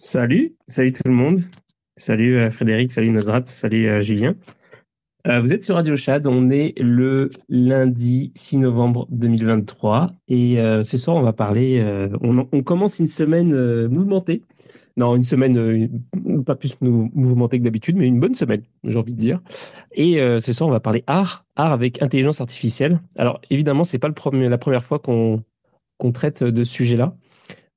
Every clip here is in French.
Salut, salut tout le monde. Salut euh, Frédéric, salut Nazrat, salut euh, Julien. Euh, vous êtes sur Radio Chad, on est le lundi 6 novembre 2023 et ce soir on va parler, on, commence une semaine mouvementée. Non, une semaine pas plus mouvementée que d'habitude, mais une bonne semaine, j'ai envie de dire. Et ce soir on va parler art, art avec intelligence artificielle. Alors évidemment, c'est pas la première fois qu'on qu'on traite de ce sujet-là.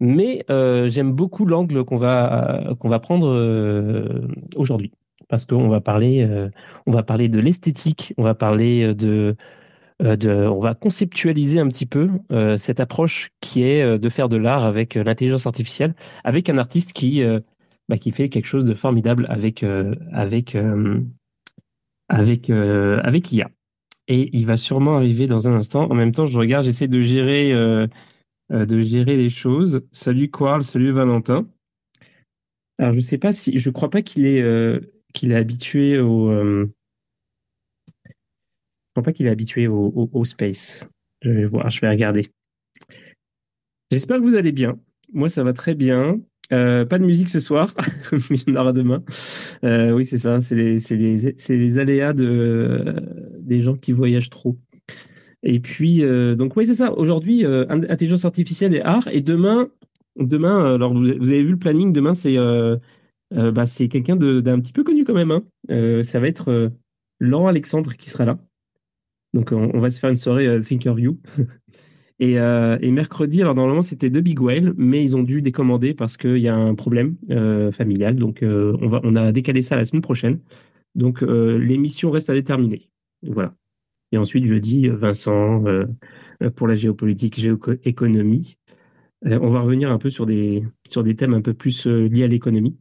Mais euh, j'aime beaucoup l'angle qu'on va qu'on va prendre euh, aujourd'hui parce qu'on va parler euh, on va parler de l'esthétique, on va parler de de on va conceptualiser un petit peu cette approche qui est de faire de l'art avec l'intelligence artificielle, avec un artiste qui bah, qui fait quelque chose de formidable avec avec avec avec l'IA. Et il va sûrement arriver dans un instant. En même temps, je regarde, j'essaie de gérer de gérer les choses. Salut Quarl, salut Valentin. Alors je sais pas si, je crois pas qu'il est euh, qu'il est habitué au, euh, je crois pas qu'il est habitué au, au, space. Je vais voir, je vais regarder. J'espère que vous allez bien. Moi ça va très bien. pas de musique ce soir, mais il y en aura demain. oui, c'est ça, c'est les, les, les, aléas de, des gens qui voyagent trop. Et puis, euh, donc oui, c'est ça. Aujourd'hui, euh, intelligence artificielle et art. Et demain, demain, euh, alors vous, avez vu le planning. Demain, c'est bah, c'est quelqu'un d'un petit peu connu quand même. Hein. ça va être Laurent Alexandre qui sera là. Donc on, va se faire une soirée Thinkerview. et, et mercredi, alors normalement c'était The Big Whale, mais ils ont dû décommander parce qu'il y a un problème familial. Donc on va, on a décalé ça la semaine prochaine. Donc l'émission reste à déterminer. Voilà. Et ensuite, jeudi, Vincent euh, pour la géopolitique, géoéconomie. Euh, on va revenir un peu sur des, sur des thèmes un peu plus euh, liés à l'économie.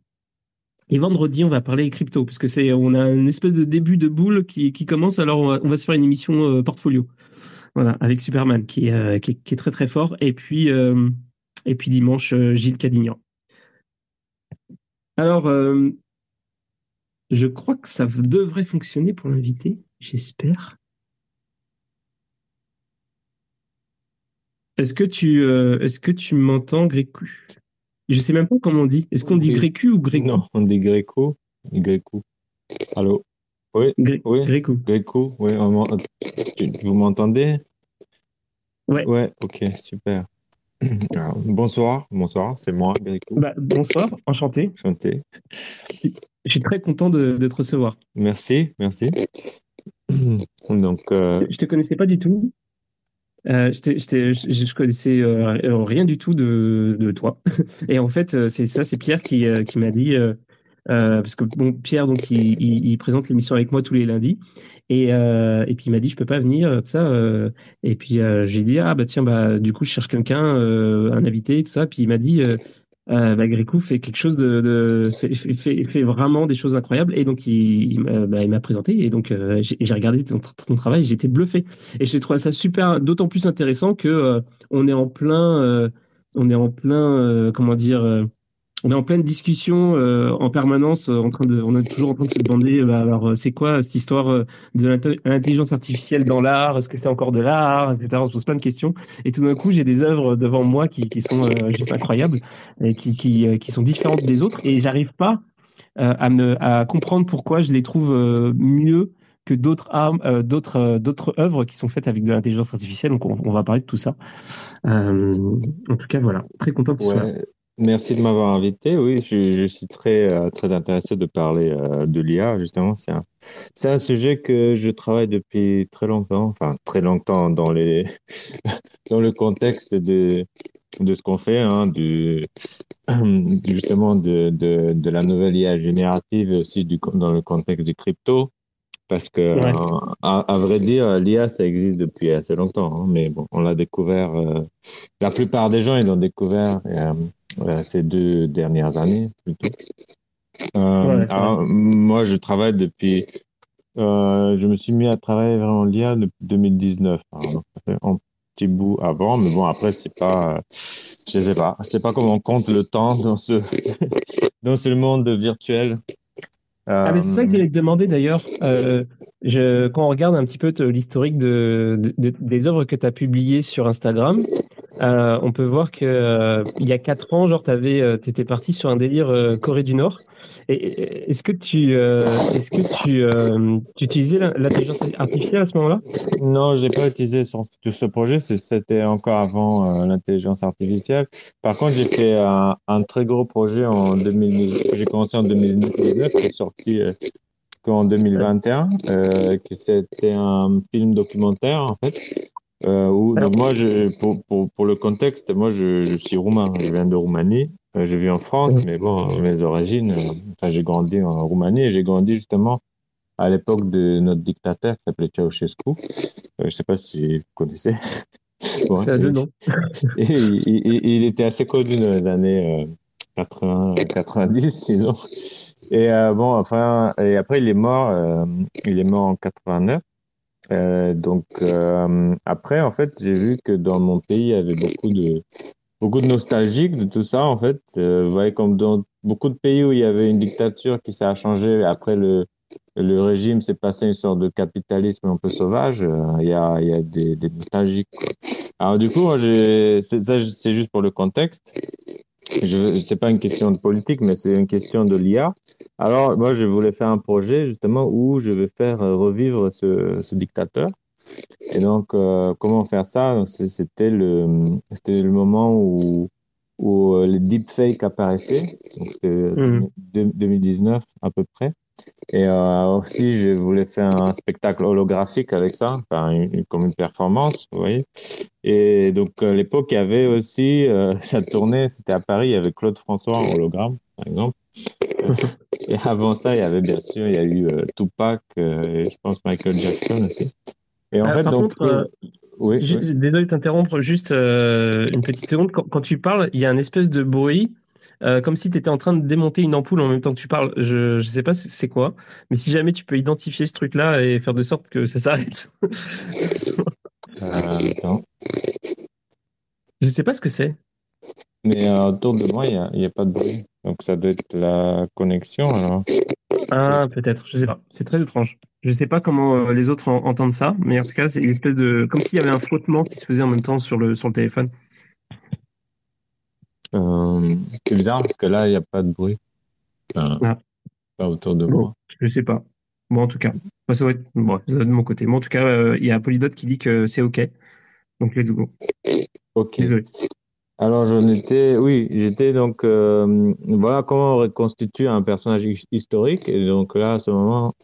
Et vendredi, on va parler crypto, parce que c'est, on a une espèce de début de boule qui, commence. Alors, on va, se faire une émission portfolio, voilà, avec Superman, qui, est, qui, très très fort. Et puis, et puis dimanche, Gilles Cadignan. Alors, je crois que ça devrait fonctionner pour l'invité, j'espère. Est-ce que tu, euh, est-ce que tu m'entends, Grécu? Je sais même pas comment on dit. Est-ce qu'on dit Grécu ou Gréco Non, on dit Gréco. Gréco. Allô? Oui, oui. Gréco. Gréco, oui. vous m'entendez? Ouais. Ouais, ok, super. bonsoir, bonsoir, c'est moi, Gréco. Bah, bonsoir, enchanté. Enchanté. Je suis très content de, te recevoir. Merci, merci. Donc, euh... Je te connaissais pas du tout. Euh, je connaissais euh, rien du tout de, de toi. Et en fait, euh, c'est ça, c'est Pierre qui, euh, qui m'a dit, parce que bon, Pierre, donc, il, il, il présente l'émission avec moi tous les lundis. Et, et puis il m'a dit, je peux pas venir, tout ça. et puis j'ai dit, ah bah tiens, bah du coup, je cherche quelqu'un, un invité, tout ça. Puis il m'a dit, euh, bah, fait quelque chose de, de fait, fait, fait, vraiment des choses incroyables. Et donc il, il bah, m'a présenté. Et donc euh, j'ai regardé ton, ton travail. J'étais bluffé. Et j'ai trouvé ça super d'autant plus intéressant que euh, on est en plein euh, on est en plein comment dire on est en pleine discussion euh, en permanence, euh, en train de, on est toujours en train de se demander, bah, alors euh, c'est quoi cette histoire de l'intelligence artificielle dans l'art? Est-ce que c'est encore de l'art, etc. On se pose plein de questions. Et tout d'un coup, j'ai des œuvres devant moi qui, qui sont juste incroyables et qui, qui, qui, sont différentes des autres, et j'arrive pas à, me, à comprendre pourquoi je les trouve mieux que d'autres armes, d'autres d'autres œuvres qui sont faites avec de l'intelligence artificielle. Donc on, va parler de tout ça. en tout cas, voilà, très content que ouais. Merci de m'avoir invité. Oui, je, je suis très, euh, très intéressé de parler euh, de l'IA, justement. C'est un, c'est un sujet que je travaille depuis très longtemps, enfin, très longtemps dans, les, dans le contexte de, de ce qu'on fait, hein, du, justement de, de, de la nouvelle IA générative aussi du, dans le contexte du crypto. Parce que, à, à, vrai dire, l'IA, ça existe depuis assez longtemps, hein, mais bon, on l'a découvert, euh, la plupart des gens, ils l'ont découvert ces deux dernières années plutôt. Euh, alors, moi, je travaille depuis. Euh, je me suis mis à travailler vraiment l'IA depuis 2019. Alors, un petit bout avant, mais bon, après, c'est pas. Je sais pas. C'est pas comment on compte le temps dans ce, dans ce monde virtuel. Ah, mais c'est ça que j'allais te demander d'ailleurs. Euh, quand on regarde un petit peu l'historique de, de, des œuvres que tu as publiées sur Instagram, on peut voir que il y a quatre ans, genre, t'avais, t'étais parti sur un délire Corée du Nord. Est-ce que tu, est-ce que tu, utilisais l'intelligence artificielle à ce moment-là? Non, j'ai pas utilisé sur, ce projet. C'était encore avant l'intelligence artificielle. Par contre, j'ai fait un, très gros projet en 2000. J'ai commencé en 2019, qui est sorti qu'en 2021, euh, que c'était un film documentaire en fait. Euh, où, donc moi, je, pour, pour, pour, le contexte, moi je, je suis roumain, je viens de Roumanie. Euh, je vis en France, mais bon, mes origines, euh, enfin, j'ai grandi en Roumanie et j'ai grandi justement à l'époque de notre dictateur qui s'appelait Ceausescu. Euh, je ne sais pas si vous connaissez. bon, C'est à deux noms. et, il, il, il, était assez connu dans les années 80, 90, disons. Et euh, bon, enfin, et après, il est mort, euh, il est mort en 89. Euh, donc, euh, après, en fait, j'ai vu que dans mon pays, il y avait beaucoup de, beaucoup de nostalgique de tout ça, en fait. Euh, vous voyez, comme dans beaucoup de pays où il y avait une dictature qui s'est changé, après le, le régime s'est passé une sorte de capitalisme un peu sauvage, il y a, y a des, nostalgiques. Alors, du coup, moi, ça, c'est juste pour le contexte je c'est pas une question de politique, mais c'est une question de l'IA. Alors, moi, je voulais faire un projet justement où je vais faire euh, revivre ce, ce dictateur. Et donc, euh, comment faire ça? C'était le, le moment où, où euh, les deepfakes apparaissaient, donc c'était 2019 mmh. à peu près. Et euh, aussi, je voulais faire un spectacle holographique avec ça, enfin, une, comme une performance, vous voyez. Et donc, à l'époque, il y avait aussi, euh, ça tournait, c'était à Paris, il y avait Claude François en hologramme, par exemple. et avant ça, il y avait bien sûr, il y a eu euh, Tupac, euh, et je pense Michael Jackson aussi. Et en fait, par donc, contre, oui, oui, désolé de t'interrompre, juste une petite seconde. Quand, quand, tu parles, il y a un espèce de bruit euh, comme si tu étais en train de démonter une ampoule en même temps que tu parles. Je ne sais pas c'est quoi, mais si jamais tu peux identifier ce truc-là et faire de sorte que ça s'arrête. euh. Je sais pas ce que c'est. Mais euh, autour de moi, il n'y a, a, pas de bruit. Donc ça doit être la connexion alors. Ah, peut-être, je sais pas. C'est très étrange. Je sais pas comment euh, les autres en, entendent ça, mais en tout cas, c'est une espèce de. Comme s'il y avait un frottement qui se faisait en même temps sur le, sur le téléphone. Euh, c'est bizarre parce que là, il n'y a pas de bruit. Enfin, ah. Pas autour de moi. Je sais pas. Bon, en tout cas, ça va être bon, ça va de mon côté. Bon, en tout cas, euh, il y a Polydot qui dit que c'est OK. Donc, let's go. OK. Désolé. Alors, j'en étais, oui, j'étais donc, euh, voilà comment on reconstitue un personnage historique. Et donc là, à ce moment,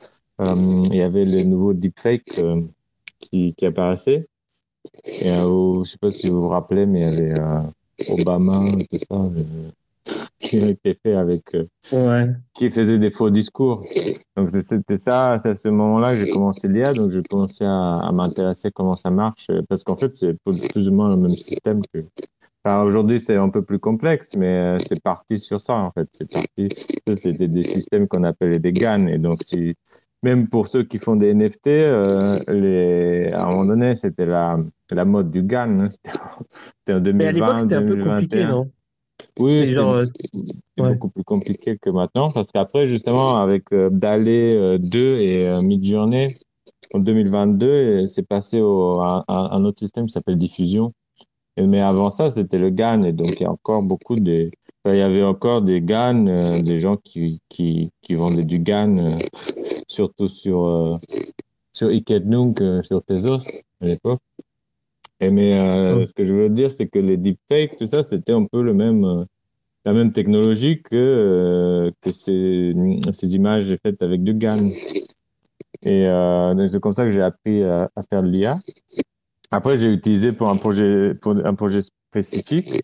euh, il y avait les nouveaux deepfakes euh, qui, qui apparaissaient. Et euh, je sais pas si vous vous rappelez, mais il y avait Obama, tout ça, euh, qui a été fait avec, euh, ouais. qui faisait des faux discours. Donc c'était ça, c'est à ce moment-là que j'ai commencé l'IA, donc j'ai commencé à, à m'intéresser comment ça marche, parce qu'en fait c'est plus ou moins le même système que. Enfin, aujourd'hui c'est un peu plus complexe, mais euh, c'est parti sur ça en fait. C'est parti, c'était des systèmes qu'on appelait des GAN, et donc si même pour ceux qui font des NFT, euh, les... à un moment donné, c'était la, la mode du GAN. Hein. C'était en 2020. Mais à l'époque, c'était un peu compliqué, non? Oui, c'est ouais. beaucoup plus compliqué que maintenant, parce qu'après, justement, avec euh, DALE 2 euh, et euh, Midjourney, en 2022, c'est passé au, à, à, un autre système qui s'appelle Diffusion. Mais avant ça, c'était le GAN, et donc il y a encore beaucoup de, il y avait encore des GAN, euh, des gens qui, qui, qui vendaient du GAN, euh, surtout sur, euh, sur euh, sur Tezos à l'époque. Et mais ce que je veux dire, c'est que les deepfakes, tout ça, c'était un peu le même, la même technologie que, que ces, ces images faites avec du GAN. Et c'est comme ça que j'ai appris à, à faire de l'IA. Après, j'ai utilisé pour un projet, pour un projet spécifique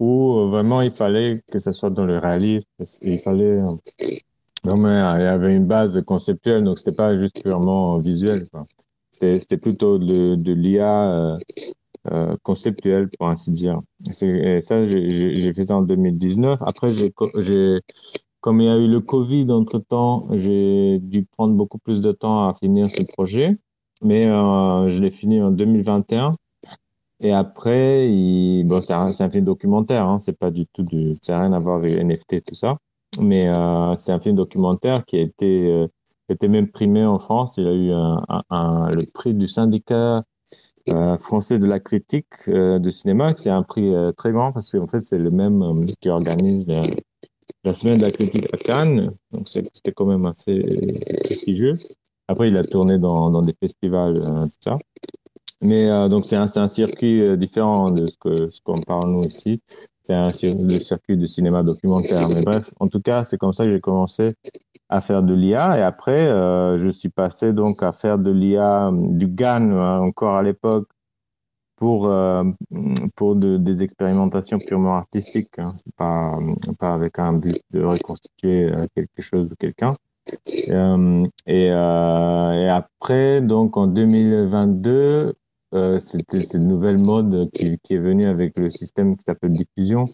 où euh, vraiment il fallait que ça soit dans le réalisme. Il fallait vraiment, euh, il y avait une base conceptuelle, donc c'était pas juste purement visuel. C'était plutôt de, de l'IA euh, euh, conceptuel, pour ainsi dire. Et ça, j'ai fait ça en 2019. Après, j'ai, comme il y a eu le Covid entre temps, j'ai dû prendre beaucoup plus de temps à finir ce projet, mais euh, je l'ai fini en 2021. Et après, bon, c'est un, film documentaire, hein, c'est pas du tout du, ça n'a rien à voir avec NFT tout ça, mais euh, c'est un film documentaire qui a été, euh, même primé en France. Il a eu le prix du syndicat français de la critique de cinéma. C'est un prix très grand parce qu'en fait, c'est le même qui organise la semaine de la critique à Cannes. Donc, c'était quand même assez prestigieux. Après, il a tourné dans, dans des festivals, tout ça. Mais donc, c'est un, un, circuit différent de ce qu'on ce qu'on parle nous ici c'est un le circuit de cinéma documentaire. Mais bref, en tout cas, c'est comme ça que j'ai commencé à faire de l'IA. Et après, euh, je suis passé donc à faire de l'IA, du GAN hein, encore à l'époque, pour, euh, pour de, des expérimentations purement artistiques. Hein. C'est pas, pas avec un but de reconstituer euh, quelque chose ou quelqu'un. Euh, et, euh, et après, donc en 2022, euh, c'était cette nouvelle mode qui, qui, est venue avec le système qui s'appelle diffusion.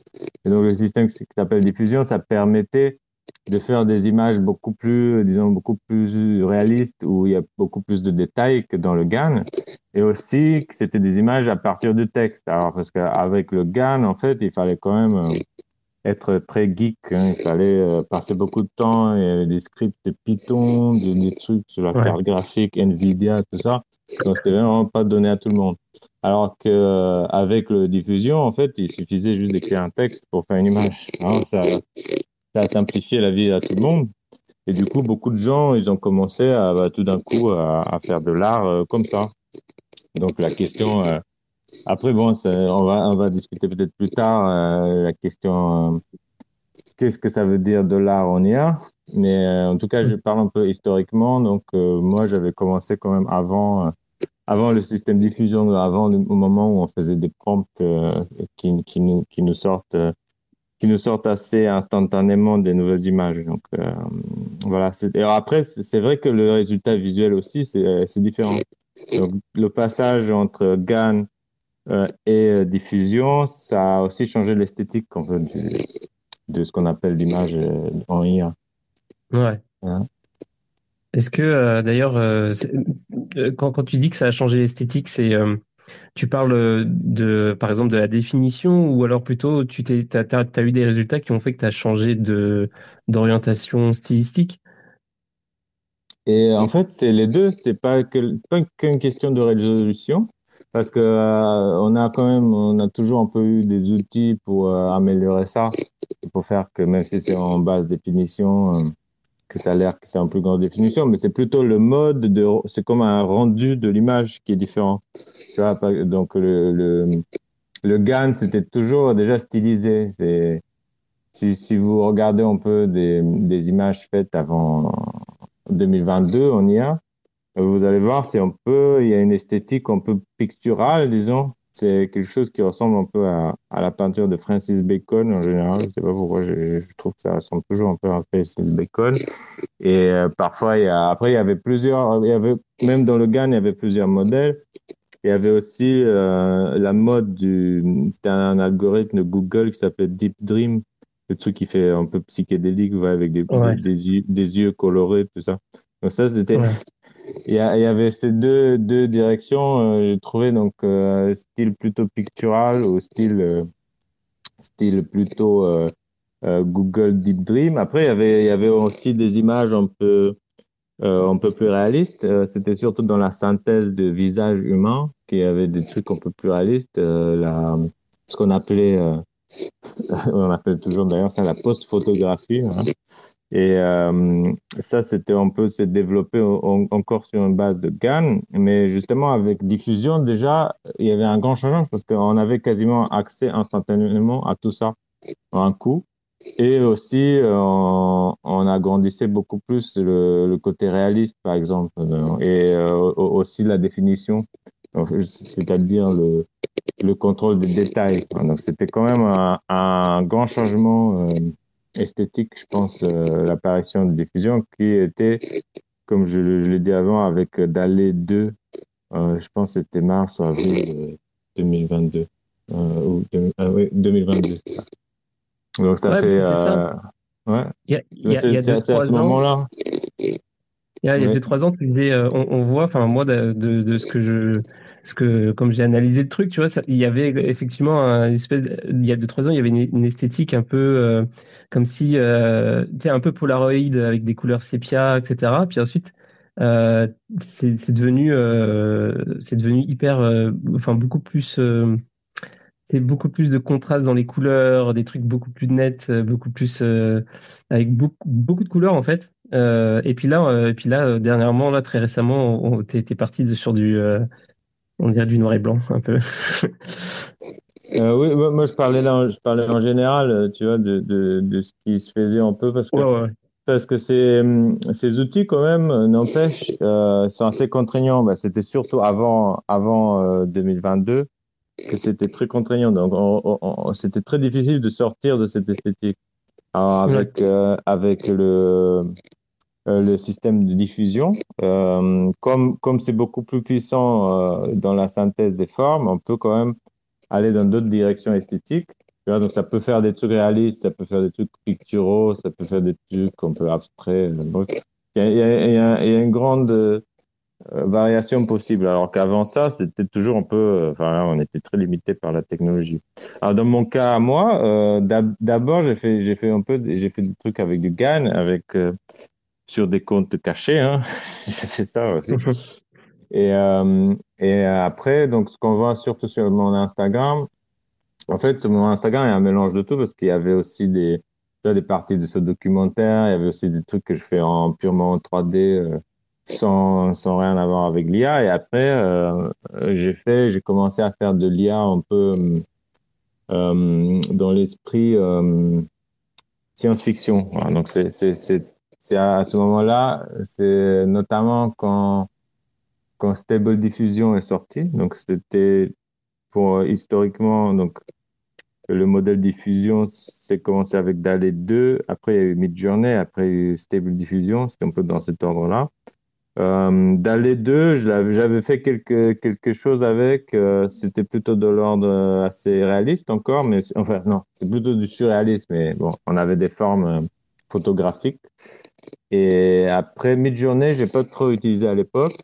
Et donc le système qui s'appelle diffusion, ça permettait de faire des images beaucoup plus, disons, beaucoup plus réalistes où il y a beaucoup plus de détails que dans le GAN. Et aussi que c'était des images à partir de texte. Alors parce qu'avec le GAN, en fait, il fallait quand même euh, être très geek. Hein. Il fallait euh, passer beaucoup de temps. et des scripts de Python, des, des trucs sur la carte graphique, Nvidia, tout ça. Donc, c'était vraiment pas donné à tout le monde. Alors que euh, avec le diffusion, en fait, il suffisait juste d'écrire un texte pour faire une image. Hein, ça, ça a simplifié la vie à tout le monde. Et du coup, beaucoup de gens, ils ont commencé à bah, tout d'un coup à, faire de l'art euh, comme ça. Donc la question, euh, après bon, on va on va discuter peut-être plus tard euh, la question, qu'est-ce que ça veut dire de l'art en IA mais euh, en tout cas, je parle un peu historiquement. Donc, euh, moi, j'avais commencé quand même avant, euh, avant le système diffusion, avant au moment où on faisait des prompts qui, qui, nous, qui nous sortent qui nous sortent assez instantanément des nouvelles images. Donc voilà. Et après, c'est vrai que le résultat visuel aussi, c'est différent. Donc le passage entre GAN et diffusion, ça a aussi changé l'esthétique de ce qu'on appelle l'image en IA. Ouais. Est-ce que euh, d'ailleurs, euh, euh, quand, quand, tu dis que ça a changé l'esthétique, c'est tu parles de, par exemple, de la définition ou alors plutôt tu t'es, t'as, t'as, eu des résultats qui ont fait que tu as changé de, d'orientation stylistique? Et en fait, c'est les deux. C'est pas, que, pas qu'une question de résolution parce que on a quand même, on a toujours un peu eu des outils pour améliorer ça, pour faire que même si c'est en basse définition, que ça a l'air que c'est en plus grande définition, mais c'est plutôt le mode de, c'est comme un rendu de l'image qui est différent. Tu vois, donc le, le, le GAN, c'était toujours déjà stylisé. Si, si vous regardez un peu des, des images faites avant 2022 on y a, vous allez voir, c'est un peu, il y a une esthétique un peu picturale, disons, c'est quelque chose qui ressemble un peu à, à, la peinture de Francis Bacon en général. Je sais pas pourquoi, je, je trouve que ça ressemble toujours un peu à Francis Bacon. Et euh, parfois, il y a, après, il y avait plusieurs, il y avait, même dans le GAN, il y avait plusieurs modèles. Il y avait aussi euh, la mode du, c'était un, algorithme de Google qui s'appelait Deep Dream, le truc qui fait un peu psychédélique, avec des, ouais. des, yeux, des, yeux, colorés, tout ça. Donc ça, c'était, ouais il y, y, avait ces deux, deux directions. Euh, j'ai trouvé donc euh, style plutôt pictural ou style euh, style plutôt euh, euh, Google Deep Dream. Après, il y avait y avait aussi des images un peu un peu plus réalistes. C'était surtout dans la synthèse de visage humain qu'il y avait des trucs un peu plus réalistes. la, ce qu'on appelait on appelle toujours d'ailleurs ça la post-photographie. Hein. Et euh, ça, c'était un peu se développer encore sur une base de GAN, mais justement avec diffusion, déjà, il y avait un grand changement parce qu'on avait quasiment accès instantanément à tout ça en un coup. Et aussi, on, on agrandissait beaucoup plus le, côté réaliste, par exemple, et euh, aussi la définition, c'est-à-dire le, le contrôle des détails. Donc, c'était quand même un, grand changement. Euh, esthétique, je pense, euh, l'apparition de diffusion qui était, comme je, je l'ai dit avant, avec Dalé 2, euh, je pense que c'était mars ou avril 2022. Euh, ou ah oui, 2022. Donc ça ouais, fait. Ça. Ouais. Il y a, il y a, il y a deux, à ce moment-là. Il y a, il y a deux, trois ans, tu disais, on, on voit, enfin, moi, de, de, de, ce que je, parce que comme j'ai analysé le truc, tu vois, il y avait effectivement un espèce, il y a deux trois ans, il y avait une, une esthétique un peu euh, comme si, euh, tu un peu Polaroid avec des couleurs sépia, etc. Puis ensuite, c'est devenu, c'est devenu hyper, enfin beaucoup plus c'est beaucoup plus de contraste dans les couleurs, des trucs beaucoup plus nets, beaucoup plus avec beaucoup beaucoup de couleurs en fait. Euh, et puis là, et puis là dernièrement, là très récemment, était parti sur du, on dirait du noir et blanc un peu. Euh, oui, moi je parlais là, je parlais en général, euh, tu vois, de, de, de ce qui se faisait un peu parce que parce que ces, hum, ces outils quand même euh, n'empêche euh, sont assez contraignants. Bah, c'était surtout avant avant 2022 que c'était très contraignant. Donc c'était très difficile de sortir de cette esthétique. Alors, avec avec le le système de diffusion. Euh, comme comme c'est beaucoup plus puissant euh, dans la synthèse des formes, on peut quand même aller dans d'autres directions esthétiques. donc ça peut faire des trucs réalistes, ça peut faire des trucs picturaux, ça peut faire des trucs un peu abstraits. il, y a, une grande euh, variation possible. Alors qu'avant ça, c'était toujours un peu, euh, enfin, on était très limité par la technologie. Alors dans mon cas moi, euh, d'abord j'ai fait, fait un peu, j'ai fait des trucs avec du GAN, avec euh, sur des comptes cachés. Hein. j'ai fait ça aussi. Et, euh, et après, donc, ce qu'on voit surtout sur mon Instagram, en fait, sur mon Instagram, il y a un mélange de tout parce qu'il y avait aussi des, des parties de ce documentaire, il y avait aussi des trucs que je fais en purement 3D euh, sans, sans rien avoir avec l'IA. Et après, euh, j'ai fait, j'ai commencé à faire de l'IA un peu euh, dans l'esprit euh, science-fiction. Voilà, donc, c'est, c'est, à ce moment-là, c'est notamment quand Stable Diffusion est sorti. Donc, c'était pour euh, historiquement, donc, le modèle diffusion, c'est commencé avec DALE 2. Après, il y a eu Midjourney. Après, il y a eu Stable Diffusion. C'est un peu dans cet ordre-là. Euh, DALE 2, j'avais fait quelque, quelque chose avec. Euh, c'était plutôt de l'ordre euh, assez réaliste encore, mais enfin, non, c'est plutôt du surréalisme. Mais bon, on avait des formes photographiques. Et après Midjourney, j'ai pas trop utilisé à l'époque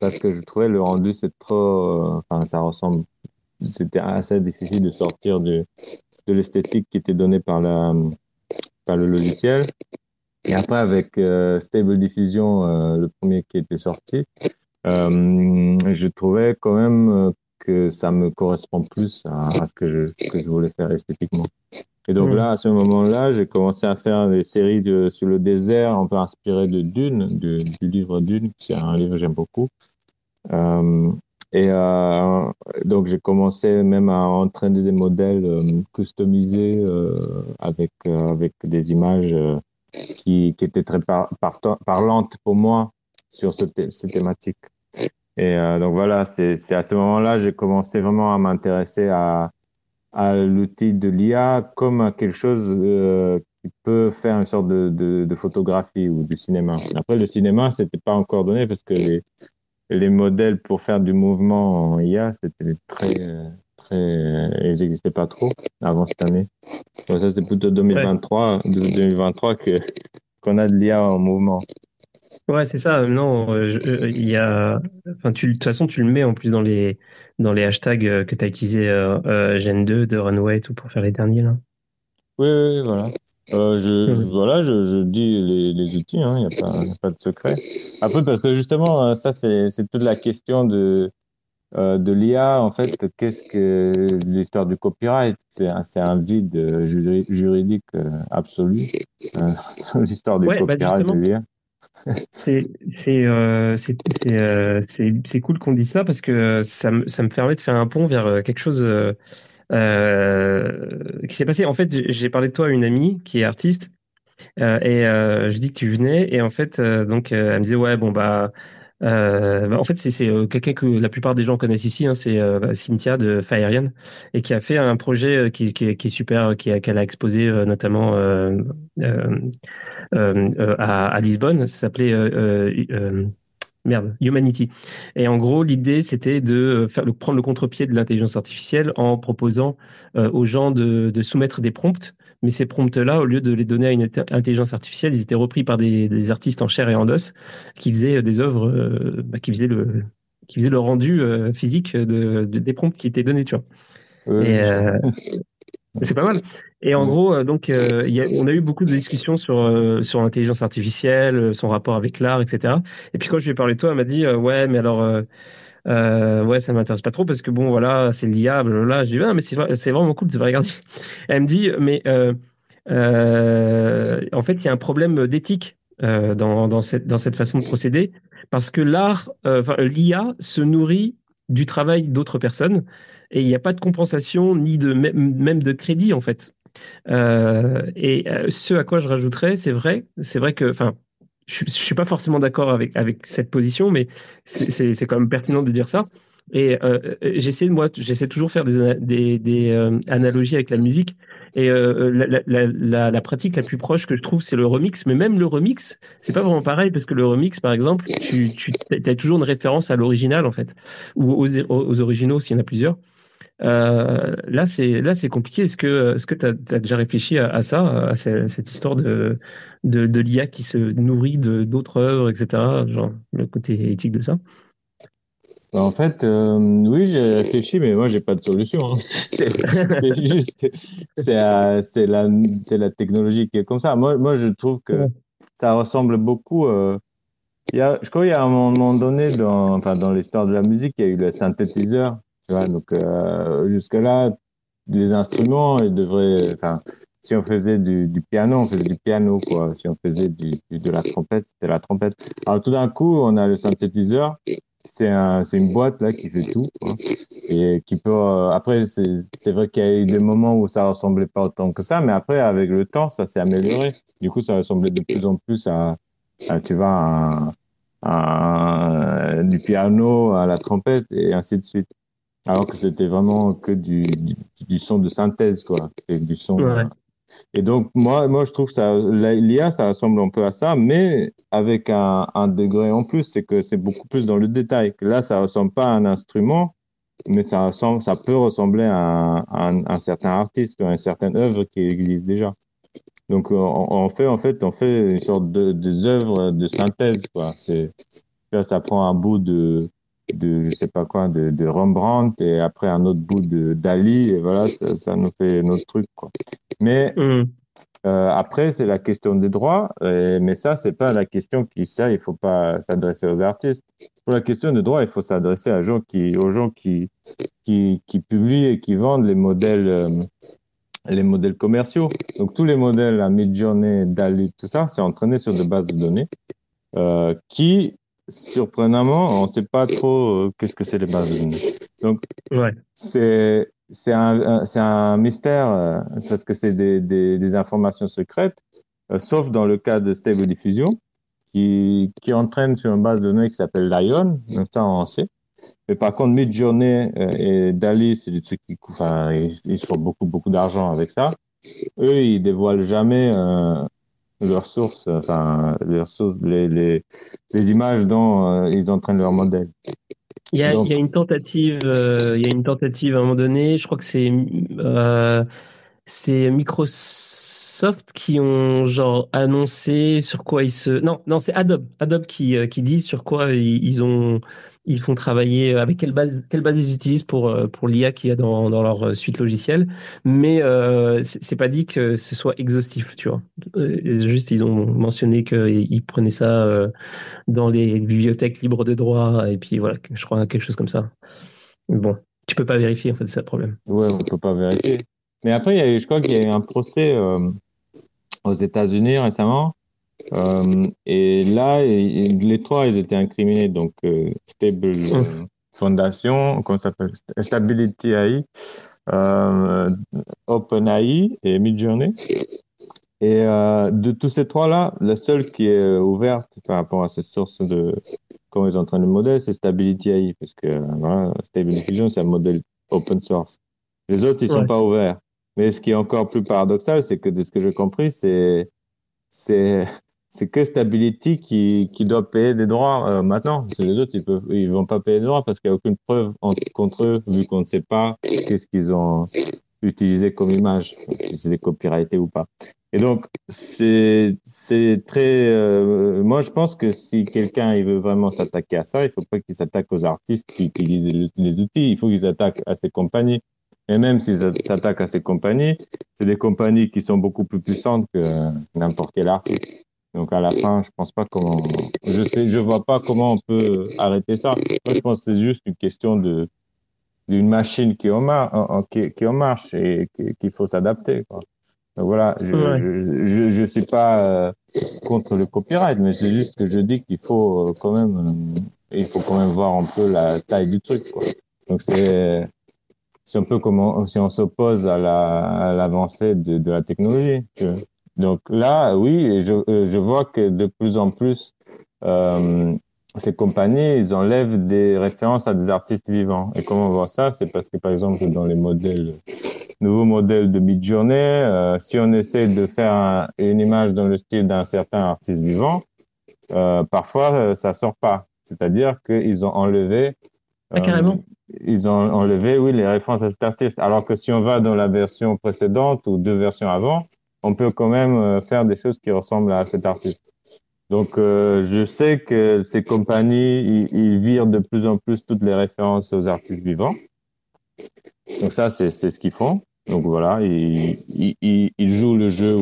parce que je trouvais le rendu, c'est trop. Euh, enfin, ça ressemble. C'était assez difficile de sortir de, de l'esthétique qui était donnée par, la, par le logiciel. Et après, avec euh, Stable Diffusion, euh, le premier qui était sorti, je trouvais quand même que ça me correspond plus à, ce que je, que je voulais faire esthétiquement. Et donc mm. là, à ce moment-là, j'ai commencé à faire des séries de, sur le désert, un peu inspiré de Dune, du, du livre Dune, qui est un livre que j'aime beaucoup. Euh, et euh, donc j'ai commencé même à entraîner des modèles euh, customisés avec avec des images qui, qui étaient très par, parlantes pour moi sur ce ces thématiques. Et donc voilà, c'est à ce moment-là j'ai commencé vraiment à m'intéresser à à l'outil de l'IA comme à quelque chose euh, qui peut faire une sorte de, de, de, photographie ou du cinéma. Après, le cinéma, c'était pas encore donné parce que les, les modèles pour faire du mouvement en IA, c'était très, très, ils n'existaient pas trop avant cette année. Donc ça, c'est plutôt 2023, 2023 que, qu'on a de l'IA en mouvement. Ouais, c'est ça. Non, euh, euh, il y a. Enfin, tu, de toute façon, tu le mets en plus dans les dans les hashtags euh, que tu as utilisé euh, Gen 2 de Runway et tout pour faire les derniers là. Oui, oui, voilà. Euh, je, voilà, je, je dis les, les outils, il hein, n'y a, pas, a pas de secret. Après, parce que justement, ça, c'est toute la question de, de l'IA. En fait, qu'est-ce que l'histoire du copyright? C'est un, un vide juridique absolu. l'histoire du ouais, bah, copyright bah de l'IA. Euh, euh, c'est cool qu'on dise ça parce que ça me ça me permet de faire un pont vers euh, quelque chose qui s'est passé. En fait, j'ai parlé de toi à une amie qui est artiste et je dis que tu venais et en fait donc elle me disait ouais bon bah bah, en fait, c'est quelqu'un que la plupart des gens connaissent ici. Hein, c'est Cynthia de Firean et qui a fait un projet qui, qui, est super, qu'elle a exposé notamment à, à, Lisbonne. Ça s'appelait euh, merde, Humanity. Et en gros, l'idée, c'était de faire prendre le contre-pied de l'intelligence artificielle en proposant aux gens de, de, soumettre des prompts. Mais ces prompts-là, au lieu de les donner à une intelligence artificielle, ils étaient repris par des, des artistes en chair et en os qui faisaient des œuvres, bah, qui faisaient le qui faisaient le rendu physique de, des prompts qui étaient donnés, tu vois. Et, C'est pas mal. Et en gros, euh, donc, euh, on a eu beaucoup de discussions sur euh, sur l'intelligence artificielle, son rapport avec l'art, etc. Et puis quand je lui ai parlé de toi, elle m'a dit ouais, mais alors ouais, ça m'intéresse pas trop parce que bon, voilà, c'est l'IA, là. Je dis ah, mais c'est vraiment cool, tu vas regarder. Elle me dit mais en fait, il y a un problème d'éthique dans dans cette dans cette façon de procéder parce que l'art, l'IA se nourrit du travail d'autres personnes et il n'y a pas de compensation ni de même de crédit en fait. Euh, et euh, ce à quoi je rajouterais, c'est vrai, c'est vrai que, enfin, je, je suis pas forcément d'accord avec avec cette position, mais c'est quand même pertinent de dire ça. Et euh, j'essaie moi, j'essaie toujours faire des des, des euh, analogies avec la musique. Et euh, la, la, la, la, pratique la plus proche que je trouve, c'est le remix. Mais même le remix, c'est pas vraiment pareil parce que le remix, par exemple, tu, tu as toujours une référence à l'original en fait, ou aux, aux originaux s'il y en a plusieurs. Euh, là, c'est là, c'est compliqué. Est-ce que est-ce que tu as, déjà réfléchi à, ça, à cette, histoire de de, de l'IA qui se nourrit de d'autres œuvres, etc. Genre le côté éthique de ça? Bah, en fait, euh, oui, j'ai réfléchi, mais moi, j'ai pas de solution. Hein. C'est juste, c'est la, c'est la technologie qui est comme ça. Moi, moi, je trouve que ça ressemble beaucoup. Euh, il y a, je crois qu'il y a un moment donné dans, enfin, dans l'histoire de la musique, il y a eu le synthétiseur tu vois, donc euh, jusque-là, les instruments, ils devraient, enfin, si on faisait du, du, piano, on faisait du piano, quoi. Si on faisait du, de la trompette, c'était la trompette. Alors tout d'un coup, on a le synthétiseur. C'est un, une boîte là qui fait tout, quoi. et qui peut. Euh, après, c'est, vrai qu'il y a eu des moments où ça ressemblait pas autant que ça, mais après, avec le temps, ça s'est amélioré. Du coup, ça ressemblait de plus en plus à, à tu vois, à, à, du piano, à la trompette, et ainsi de suite. Alors que c'était vraiment que du, du, son de synthèse, quoi. C'est du son. Et donc, moi, moi, je trouve que l'IA, ça ressemble un peu à ça, mais avec un, degré en plus, c'est que c'est beaucoup plus dans le détail. Là, ça ressemble pas à un instrument, mais ça ressemble, ça peut ressembler à un, un, certain artiste ou à une certaine œuvre qui existe déjà. Donc, on, fait, en fait, on fait une sorte de, des œuvres de synthèse, quoi. C'est, ça prend un bout de, de je sais pas quoi de, de Rembrandt et après un autre bout de Dali et voilà ça, ça nous fait notre truc quoi. Mais mm. euh, après c'est la question des droits mais ça c'est pas la question qui ça il faut pas s'adresser aux artistes. Pour la question des droits il faut s'adresser à gens qui aux gens qui qui qui publient et qui vendent les modèles euh, les modèles commerciaux. Donc tous les modèles à Midjourney Dali tout ça c'est entraîné sur des bases de données euh, qui surprenamment, on ne sait pas trop euh, qu'est-ce que c'est les bases de données. Donc, ouais. c'est c'est un, c'est un mystère euh, parce que c'est des, des, des, informations secrètes, euh, sauf dans le cas de Stable Diffusion, qui, qui entraîne sur une base de données qui s'appelle Lion, donc ça on sait. Mais par contre, Midjourney et Dali, c'est des trucs qui, enfin, ils, ils font beaucoup beaucoup d'argent avec ça. Eux, ils dévoilent jamais leurs sources, enfin, leurs sources, les, les, les images dont euh, ils entraînent leur modèle. Il y a, il y a une tentative, euh, il y a une tentative à un moment donné. Je crois que c'est euh, c'est Microsoft qui ont genre annoncé sur quoi ils se non non c'est Adobe. Adobe qui qui disent sur quoi ils, ont ils font travailler avec quelle base quelle base ils utilisent pour pour l'IA qu'il y a dans dans leur suite logicielle. Mais euh, c'est pas dit que ce soit exhaustif tu vois. Juste ils ont mentionné qu'ils prenaient ça dans les bibliothèques libres de droit et puis voilà je crois quelque chose comme ça. Bon tu peux pas vérifier en fait c'est le problème. Ouais on peut pas vérifier mais après, il y a, je crois qu'il y a eu un procès euh, aux États-Unis récemment. Euh, et là, les trois, ils étaient incriminés. Donc, euh, Stable mmh. Foundation, comment ça s'appelle? Stability AI, OpenAI et Midjourney. Et de tous ces trois-là, la seule qui est ouverte par rapport à cette source de comment ils entraînent le modèle, c'est Stability AI, parce que voilà, Stable Diffusion, c'est un modèle open source. Les autres, ils sont pas ouverts. Mais ce qui est encore plus paradoxal, c'est que de ce que j'ai compris, c'est c'est c'est que Stability qui, doit payer des droits euh, maintenant. les autres, ils ils vont pas payer des droits parce qu'il n'y a aucune preuve contre eux, vu qu'on ne sait pas qu'est-ce qu'ils ont utilisé comme image, si c'est des copyrightés ou pas. Et donc, c'est très. Euh, moi, je pense que si quelqu'un veut vraiment s'attaquer à ça, il faut pas qu'il s'attaque aux artistes qui utilisent les, outils. Il faut qu'il s'attaque à ces compagnies Et même s'ils s'attaquent à ces compagnies, c'est des compagnies qui sont beaucoup plus puissantes que n'importe quel artiste. Donc à la fin, je pense pas comment, je sais, je vois pas comment on peut arrêter ça. Moi, je pense que c'est juste une question de d'une machine qui est en, mar qui, qui en marche et qu'il faut s'adapter. Donc voilà, je, je, je, suis pas euh, contre le copyright, mais c'est juste que je dis qu'il faut euh, quand même, euh, il faut quand même voir un peu la taille du truc. Quoi. Donc c'est c'est un peu comme si on s'oppose à la à l'avancée de, de la technologie. Donc là, oui, je, je vois que de plus en plus euh, ces compagnies, ils enlèvent des références à des artistes vivants. Et comment on voit ça? C'est parce que, par exemple, dans les modèles, nouveaux modèles de Midjourney, euh, si on essaie de faire une image dans le style d'un certain artiste vivant, euh, parfois, euh, ça sort pas. C'est-à-dire qu'ils ont enlevé... Ah, carrément Ils ont enlevé, oui, les références à cet artiste. Alors que si on va dans la version précédente ou deux versions avant, on peut quand même faire des choses qui ressemblent à cet artiste. Donc, euh, je sais que ces compagnies, ils, virent de plus en plus toutes les références aux artistes vivants. Donc ça, c'est ce qu'ils font. Donc voilà, ils, jouent le jeu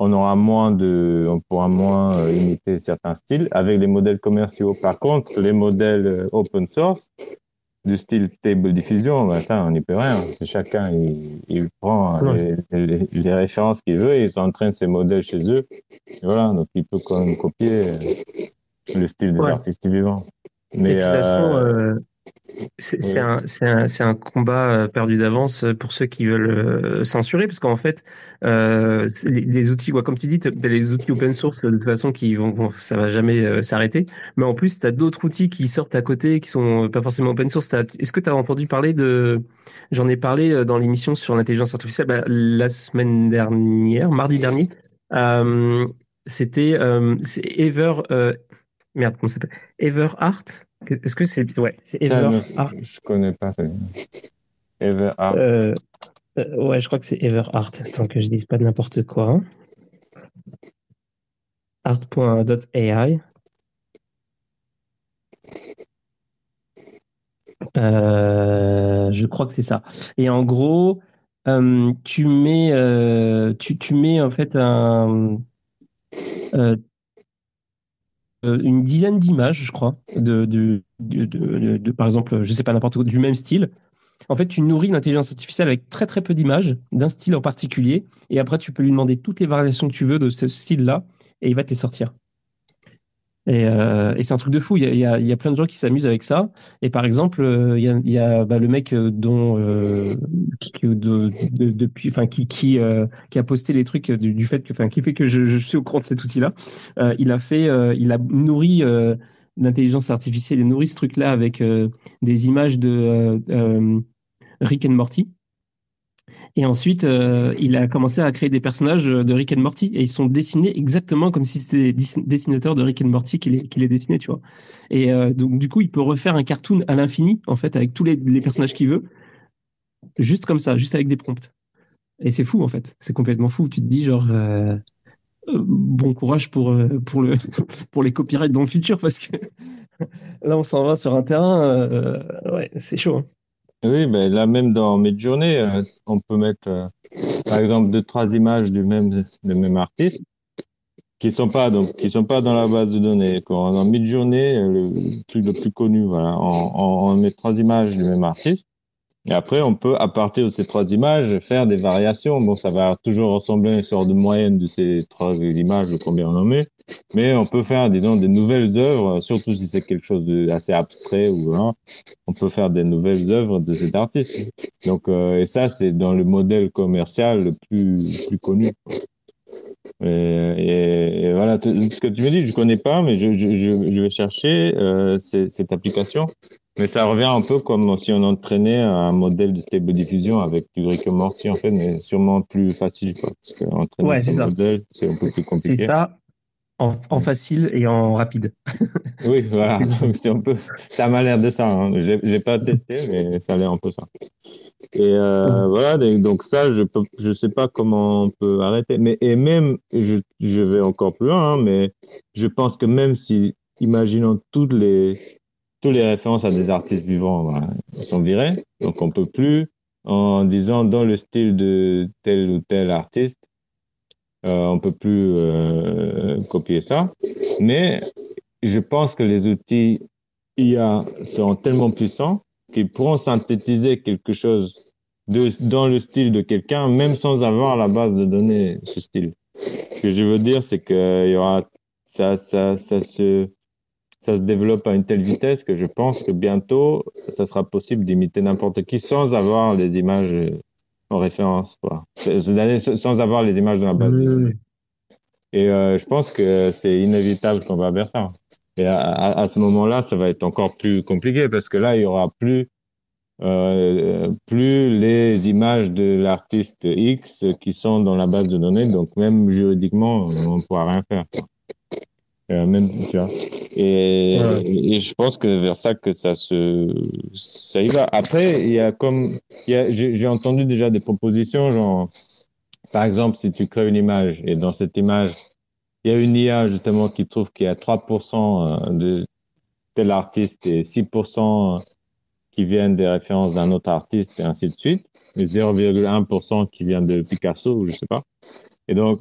on aura moins de, on pourra moins euh, imiter certains styles avec les modèles commerciaux. Par contre, les modèles euh, open source, du style stable diffusion, ben ça, on n'y peut rien. C'est chacun, il, il prend les, les, les, références qu'il veut et ils entraînent ses modèles chez eux. voilà, donc il peut quand même copier euh, le style des ouais. artistes vivants. Mais, et puis, euh, façon, euh, c'est un, un, un, combat euh, perdu d'avance pour ceux qui veulent euh, censurer, parce qu'en fait, euh, les, les, outils, comme tu dis, tu as les outils open source de toute façon qui vont, bon, ça va jamais euh, s'arrêter, mais en plus, tu as d'autres outils qui sortent à côté, qui sont pas forcément open source. Est-ce que tu as entendu parler de, j'en ai parlé dans l'émission sur l'intelligence artificielle bah, la semaine dernière, mardi dernier, c'était Ever, merde, comment s'appelle? EverArt est-ce que c'est ouais, c'est Everart Je connais pas ça. Everart. Euh, euh, ouais, je crois que c'est Everart. Attends que je dise pas de n'importe quoi. Art.ai. Euh, je crois que c'est ça. Et en gros, tu mets, tu, tu mets en fait un, une dizaine d'images, je crois, de, de, par exemple, je sais pas n'importe quoi, du même style. En fait, tu nourris l'intelligence artificielle avec très très peu d'images, d'un style en particulier, et après tu peux lui demander toutes les variations que tu veux de ce style-là, et il va te les sortir. Et, euh, et c'est un truc de fou. Il y, a, y a, y a, plein de gens qui s'amusent avec ça. Et par exemple, euh, il y a, y a bah, le mec euh, dont euh, qui, de, depuis, enfin qui euh, qui a posté les trucs du, du fait que, enfin qui fait que je, je, suis au courant de cet outil-là. Euh, il a fait, il a nourri l'intelligence artificielle, il nourri ce truc-là avec des images de Rick and Morty. Et ensuite, euh, il a commencé à créer des personnages de Rick and Morty et ils sont dessinés exactement comme si c'était des dessinateurs de Rick and Morty qui les, qui les tu vois. Et euh, donc, du coup, il peut refaire un cartoon à l'infini, en fait, avec tous les, personnages qu'il veut, juste comme ça, juste avec des prompts. Et c'est fou, en fait. C'est complètement fou. Tu te dis, genre, euh, bon courage pour, pour, le, pour les copyrights dans le futur parce que là, on s'en va sur un terrain, euh, ouais, c'est chaud. Hein. Oui, ben là même dans Midjourney, euh, on peut mettre euh, par exemple deux trois images du même du même artiste qui sont pas donc qui sont pas dans la base de données. Dans Midjourney, euh, le truc le plus connu, voilà, on, on, on met trois images du même artiste et après, on peut, à partir de ces trois images, faire des variations. Bon, ça va toujours ressembler à une sorte de moyenne de ces trois images, combien on en met. Mais on peut faire, disons, des nouvelles œuvres, surtout si c'est quelque chose d'assez abstrait ou hein, on peut faire des nouvelles œuvres de cet artiste. Donc, euh, et ça, c'est dans le modèle commercial le plus, connu. Et, voilà, ce que tu me dis, je connais pas, mais je vais chercher euh, cette application. Mais ça revient un peu comme si on entraînait un modèle de stable diffusion avec du Rick Morty, en fait, mais sûrement plus facile. Quoi, parce que ouais, c'est ça. Modèle, c'est un peu plus compliqué. C'est ça, en, en, facile et en rapide. oui, voilà. c'est un peu, ça m'a l'air de ça. Hein. J'ai, j'ai pas testé, mais ça a l'air un peu ça. Et euh, voilà, donc ça, je peux, je sais pas comment on peut arrêter. Mais et même, je, je vais encore plus loin, hein, mais je pense que même si, imaginons toutes les toutes les références à des artistes vivants voilà, sont virées, donc on peut plus en disant dans le style de tel ou tel artiste, euh, on peut plus euh, copier ça. Mais je pense que les outils IA sont tellement puissants qu'ils pourront synthétiser quelque chose de, dans le style de quelqu'un, même sans avoir la base de données, ce style. Ce que je veux dire, c'est qu'il y aura, ça, ça, ça se, ça se développe à une telle vitesse que je pense que bientôt, ça sera possible d'imiter n'importe qui sans avoir les images en référence, quoi. Sans avoir les images de la base. Et euh, je pense que c'est inévitable qu'on va vers ça. Et à, à, ce moment-là, ça va être encore plus compliqué parce que là, il y aura plus euh, plus les images de l'artiste X qui sont dans la base de données. Donc même juridiquement, on ne pourra rien faire. Euh, même, tu vois. Et, et, je pense que vers ça que ça se, ça y va. Après, il y a comme, il y a, j'ai entendu déjà des propositions, genre, par exemple, si tu crées une image et dans cette image, il y a une IA justement qui trouve qu'il y a 3% de tel artiste et 6% qui viennent des références d'un autre artiste et ainsi de suite, et 0,1% qui vient de Picasso ou je sais pas. Et donc,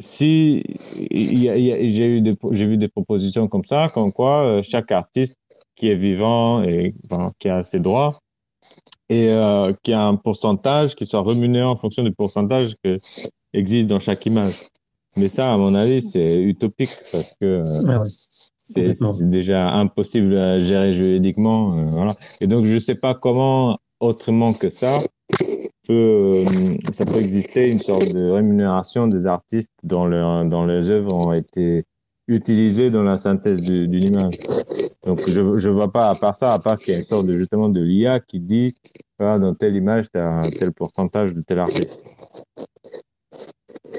si j'ai vu des propositions comme ça, comme quoi euh, chaque artiste qui est vivant et qui a ses droits et euh, qui a un pourcentage qui soit rémunéré en fonction du pourcentage qui existe dans chaque image. Mais ça, à mon avis, c'est utopique parce que euh, c'est déjà impossible à gérer juridiquement. Voilà. Et donc, je ne sais pas comment autrement que ça peut, euh, ça peut exister une sorte de rémunération des artistes dont, leur, dont les œuvres ont été utilisées dans la synthèse d'une image. Donc, je ne vois pas, à part ça, à part qu'il y a une sorte de, justement de l'IA qui dit, dans telle image, tu as un tel pourcentage de tel artiste.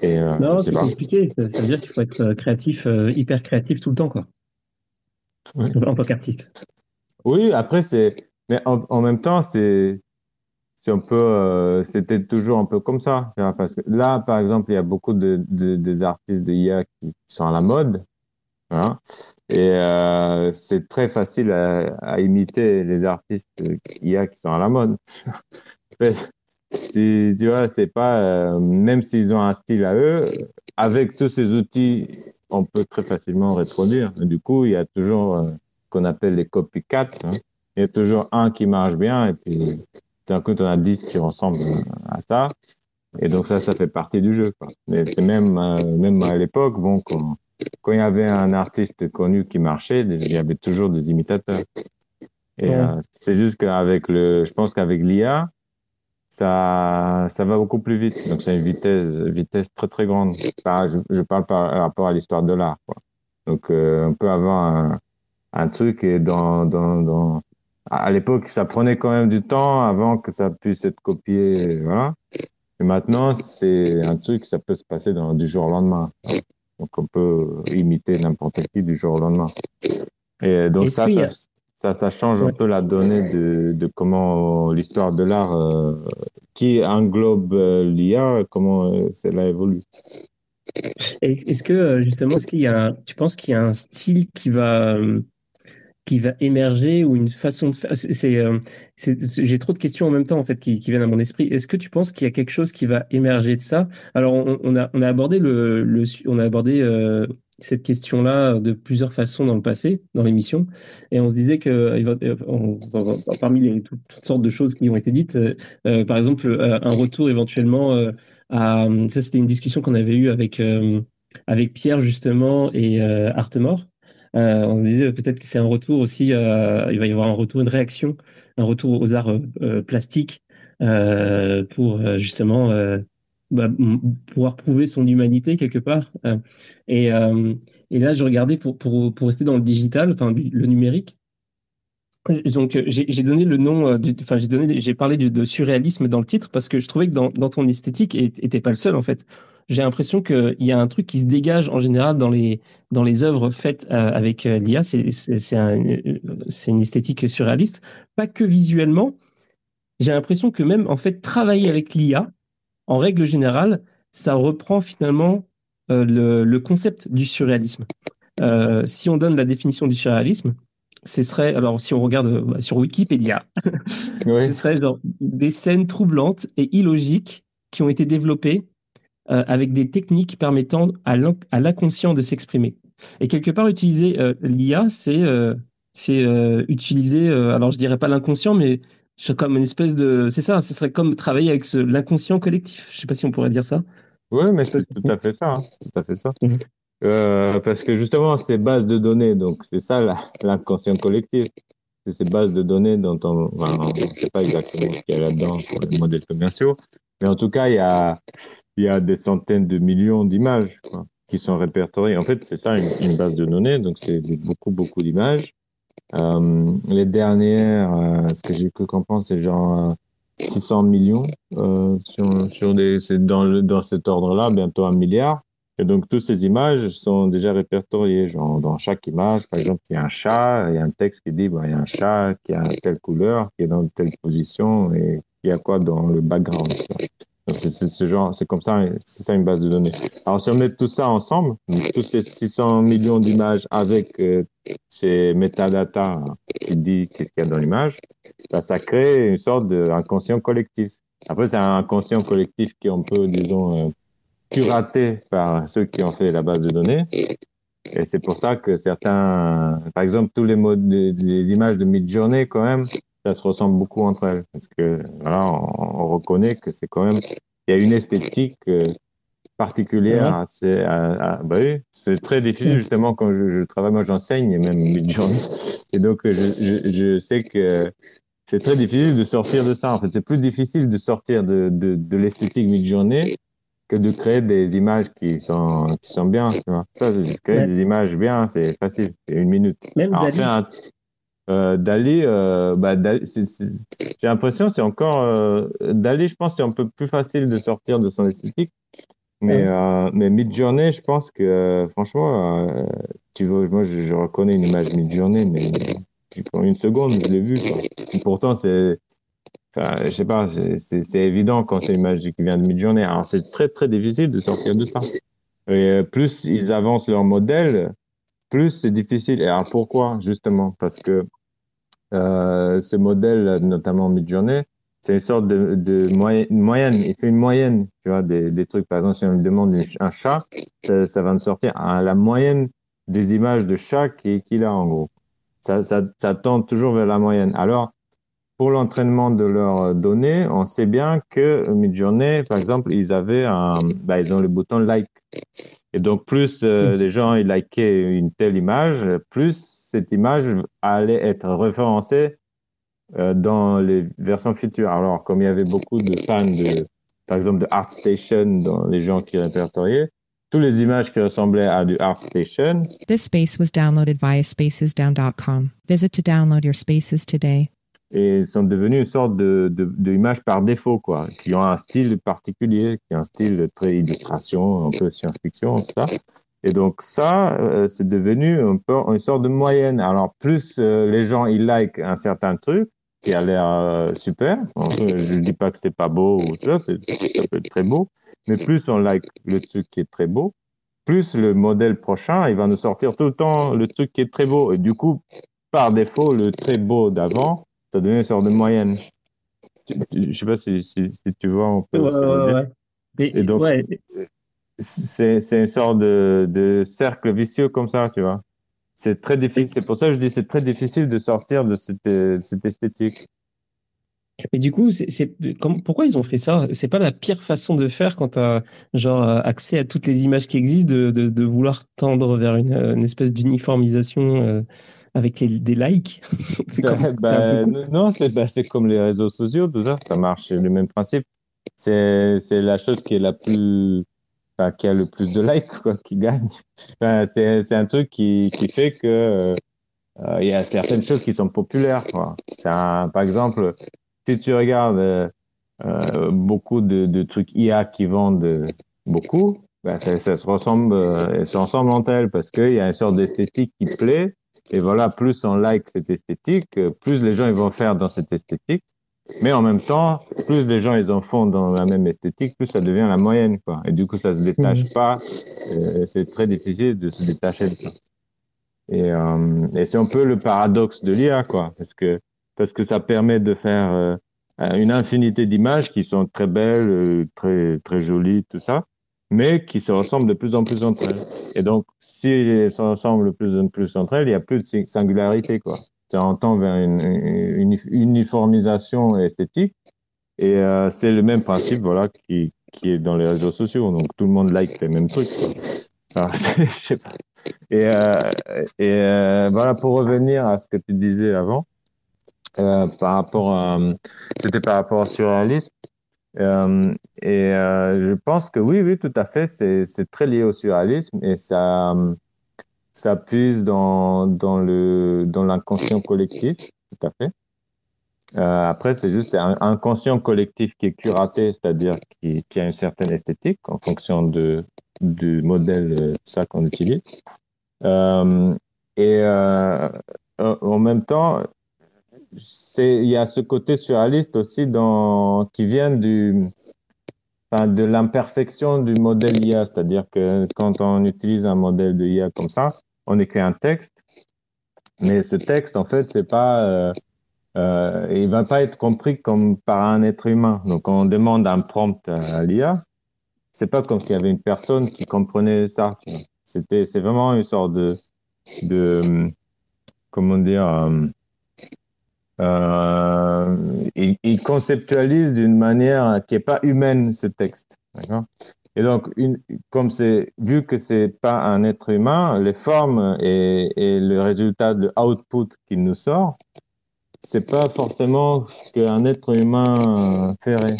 Et, euh, non, c'est compliqué. Ça, ça, veut dire qu'il faut être créatif, euh, hyper créatif tout le temps, quoi. En tant qu'artiste. Oui, après, c'est. Mais en, même temps, c'est un peu, euh, c'était toujours un peu comme ça. Parce que là, par exemple, il y a beaucoup de, de, des artistes IA qui sont à la mode. Et c'est très facile à, imiter les artistes IA qui sont à la mode. tu vois, c'est pas, euh, même s'ils ont un style à eux, avec tous ces outils, on peut très facilement reproduire. du coup, il y a toujours euh, qu'on appelle les copycats. Hein. Il y a toujours un qui marche bien et puis d'un coup, on a 10 qui ressemblent à ça. Et donc ça, ça fait partie du jeu. Quoi. Mais même, euh, même à l'époque, bon, quand, quand, il y avait un artiste connu qui marchait, il y avait toujours des imitateurs. Et euh, c'est juste qu'avec le, je pense qu'avec l'IA, ça, ça va beaucoup plus vite. Donc c'est une vitesse, vitesse très très grande. je, je, parle par rapport à l'histoire de l'art. Donc euh, on peut avoir un, un truc et dans, dans, dans à l'époque, ça prenait quand même du temps avant que ça puisse être copié. Voilà. Et maintenant, c'est un truc, ça peut se passer dans, du jour au lendemain. Donc, on peut imiter n'importe qui du jour au lendemain. Et donc, ça, ça, ça, ça, change un peu la donnée de, de comment l'histoire de l'art euh, qui englobe euh, l'IA, comment euh, cela évolue. Est-ce que, justement, est-ce qu'il y a, tu penses qu'il y a un style qui va qui va émerger ou une façon de faire C'est, euh, j'ai trop de questions en même temps en fait qui, viennent à mon esprit. Est-ce que tu penses qu'il y a quelque chose qui va émerger de ça? Alors on, a on a abordé le, on a abordé euh, cette question-là de plusieurs façons dans le passé dans l'émission et on se disait que euh, parmi toutes, sortes de choses qui ont été dites, par exemple un retour éventuellement à ça c'était une discussion qu'on avait eue avec avec Pierre justement et Artemore euh, on se disait peut-être que c'est un retour aussi, euh, il va y avoir un retour, une réaction, un retour aux arts euh, plastiques pour justement bah, pouvoir prouver son humanité quelque part. Et, là, je regardais pour, rester dans le digital, enfin le numérique. Donc j'ai donné le nom, enfin j'ai j'ai parlé de, de, surréalisme dans le titre parce que je trouvais que dans, dans ton esthétique, et t'es pas le seul en fait, j'ai l'impression qu'il y a un truc qui se dégage en général dans les, dans les œuvres faites euh, avec euh, l'IA. C'est un, une esthétique surréaliste, pas que visuellement. J'ai l'impression que même en fait travailler avec l'IA, en règle générale, ça reprend finalement euh, le, le, concept du surréalisme. Euh, si on donne la définition du surréalisme, ce serait, alors si on regarde bah, sur Wikipédia, ce serait genre des scènes troublantes et illogiques qui ont été développées euh, avec des techniques permettant à l'inconscient de s'exprimer. Et quelque part, utiliser euh, l'IA, c'est euh, utiliser, alors je dirais pas l'inconscient, mais comme une espèce de, c'est ça, ce serait comme travailler avec l'inconscient collectif. Je sais pas si on pourrait dire ça. Oui, mais c'est tout à fait ça, hein. tout à fait ça. Mhm. parce que justement, ces bases de données, donc c'est ça l'inconscient collectif. C'est ces bases de données dont on ne sait pas exactement ce qu'il y a là-dedans pour les modèles commerciaux. Mais en tout cas, il y a, il y a des centaines de millions d'images qui sont répertoriées. En fait, c'est ça une, base de données, donc c'est beaucoup, beaucoup d'images. Euh, les dernières, euh, ce que j'ai cru comprendre, c'est genre 600 euh, millions euh, sur, sur des, c'est dans, le, dans cet ordre-là, bientôt un milliard. Et donc, toutes ces images sont déjà répertoriées. Genre, dans chaque image, par exemple, il y a un chat, il y a un texte qui dit, bah, il y a un chat qui a telle couleur, qui est dans telle position, et il y a quoi dans le background. C'est comme ça, c'est ça une base de données. Alors si on met tout ça ensemble, tous ces 600 millions d'images avec euh, ces métadatas qui dit qu'est-ce qu'il y a dans l'image, bah, ça crée une sorte d'inconscient collectif. Après, c'est un inconscient collectif qui est un peu, disons, euh, par ceux qui ont fait la base de données. Et c'est pour ça que certains, par exemple, tous les modes, les images de Midjourney, quand même, ça se ressemble beaucoup entre elles. Parce que voilà, on, reconnaît que c'est quand même, il y a une esthétique euh, particulière. C'est bah oui, c'est très difficile justement quand je, travaille, moi j'enseigne et même mid-journée. Et donc je, je, je, sais que c'est très difficile de sortir de ça. En fait, c'est plus difficile de sortir de, de, de l'esthétique mid-journée que de créer des images qui sont qui sont bien. Tu vois. Ça, créer des images bien, c'est facile, c'est une minute. Même Alors, euh, Dali, euh, bah, j'ai l'impression c'est encore euh, Dali, je pense c'est un peu plus facile de sortir de son esthétique. Mais euh, mais Midjourney, je pense que euh, franchement, tu vois, moi je, je, reconnais une image Midjourney, mais en une seconde je l'ai vue. Pourtant c'est, enfin, je sais pas, c'est évident quand c'est une image qui vient de Midjourney. Alors c'est très très difficile de sortir de ça. Et plus ils avancent leur modèle, plus c'est difficile. Et alors pourquoi justement? Parce que euh, ce modèle, notamment Midjourney, c'est une sorte de, moyenne, Il fait une moyenne, tu vois, des, trucs. Par exemple, si on me demande un chat, ça, va me sortir à la moyenne des images de chat qu'il a en gros. Ça, ça, tend toujours vers la moyenne. Alors, pour l'entraînement de leurs données, on sait bien que Midjourney, par exemple, ils avaient un, bah, ils ont le bouton like. Et donc, plus euh, mm. les gens ils likaient une telle image, plus cette image allait être référencée euh, dans les versions futures. Alors, comme il y avait beaucoup de fans de, par exemple, de ArtStation dans les gens qui répertoriaient, toutes les images qui ressemblaient à du ArtStation. This space was downloaded via spacesdown.com. Visit to download your spaces today et sont devenus une sorte de, de, de image par défaut, quoi, qui ont un style particulier, qui ont un style très illustration, un peu science-fiction, tout ça. Et donc ça, euh, c'est devenu un peu une sorte de moyenne. Alors plus euh, les gens ils like un certain truc qui a l'air euh, super, je ne dis pas que c'est pas beau ou ça, ça peut être très beau, mais plus on like le truc qui est très beau, plus le modèle prochain, il va nous sortir tout le temps le truc qui est très beau. Et du coup, par défaut, le très beau d'avant, ça devient une sorte de moyenne. Je sais pas si, si, tu vois un peu. Ouais, ouais, ouais. Et donc, c'est une sorte de, de, cercle vicieux comme ça, tu vois. C'est très difficile. C'est pour ça que je dis c'est très difficile de sortir de cette, cette esthétique. Mais du coup, c'est pourquoi ils ont fait ça? C'est pas la pire façon de faire quand tu as genre accès à toutes les images qui existent, de, de, de vouloir tendre vers une, une espèce d'uniformisation euh, avec les, des likes? comme, bah, non, c'est bah, comme les réseaux sociaux, tout ça, ça marche le même principe. C'est la chose qui est la plus, enfin, qui a le plus de likes, quoi, qui gagne. Enfin, c'est un truc qui, qui fait que euh, il y a certaines choses qui sont populaires. Quoi. Un, par exemple, si tu regardes euh, euh, beaucoup de, de, trucs IA qui vendent beaucoup, ben, ça, ça, se ressemble, euh, ça ressemble entre elles parce qu'il y a une sorte d'esthétique qui plaît et voilà, plus on like cette esthétique, plus les gens ils vont faire dans cette esthétique. Mais en même temps, plus les gens ils en font dans la même esthétique, plus ça devient la moyenne, quoi. Et du coup, ça se détache mmh. pas. C'est très difficile de se détacher de ça. Et, euh, et c'est un peu le paradoxe de l'IA, quoi, parce que parce que ça permet de faire euh, une infinité d'images qui sont très belles, euh, très très jolies, tout ça, mais qui se ressemblent de plus en plus entre elles. Et donc, si elles se ressemblent de plus en plus entre elles, il y a plus de singularité, quoi. On tend vers une, uniformisation esthétique. Et euh, c'est le même principe, voilà, qui, qui est dans les réseaux sociaux. Donc tout le monde like les mêmes trucs. Alors, je sais pas. Et, euh, et euh, voilà, pour revenir à ce que tu disais avant, euh, par rapport à, c'était par rapport au surréalisme. Euh, et euh, je pense que oui, oui, tout à fait, c'est, très lié au surréalisme et ça, ça puise dans, dans le, dans l'inconscient collectif, tout à fait. Euh, après, c'est juste un inconscient collectif qui est curaté, c'est-à-dire qui, qui, a une certaine esthétique en fonction de, du modèle, euh, ça qu'on utilise. Euh, et euh, en même temps, c'est il y a ce côté surréaliste aussi dans qui vient du enfin, de l'imperfection du modèle IA, c'est-à-dire que quand on utilise un modèle de IA comme ça, on écrit un texte, mais ce texte en fait c'est pas euh, euh, il va pas être compris comme par un être humain. Donc, on demande un prompt à l'IA, c'est pas comme s'il y avait une personne qui comprenait ça. C'était, c'est vraiment une sorte de, de, comment dire, euh, euh, il, il, conceptualise d'une manière qui est pas humaine ce texte. Et donc, une, comme c'est vu que c'est pas un être humain, les formes et, et le résultat de output qu'il nous sort, c'est pas forcément ce qu'un être humain ferait.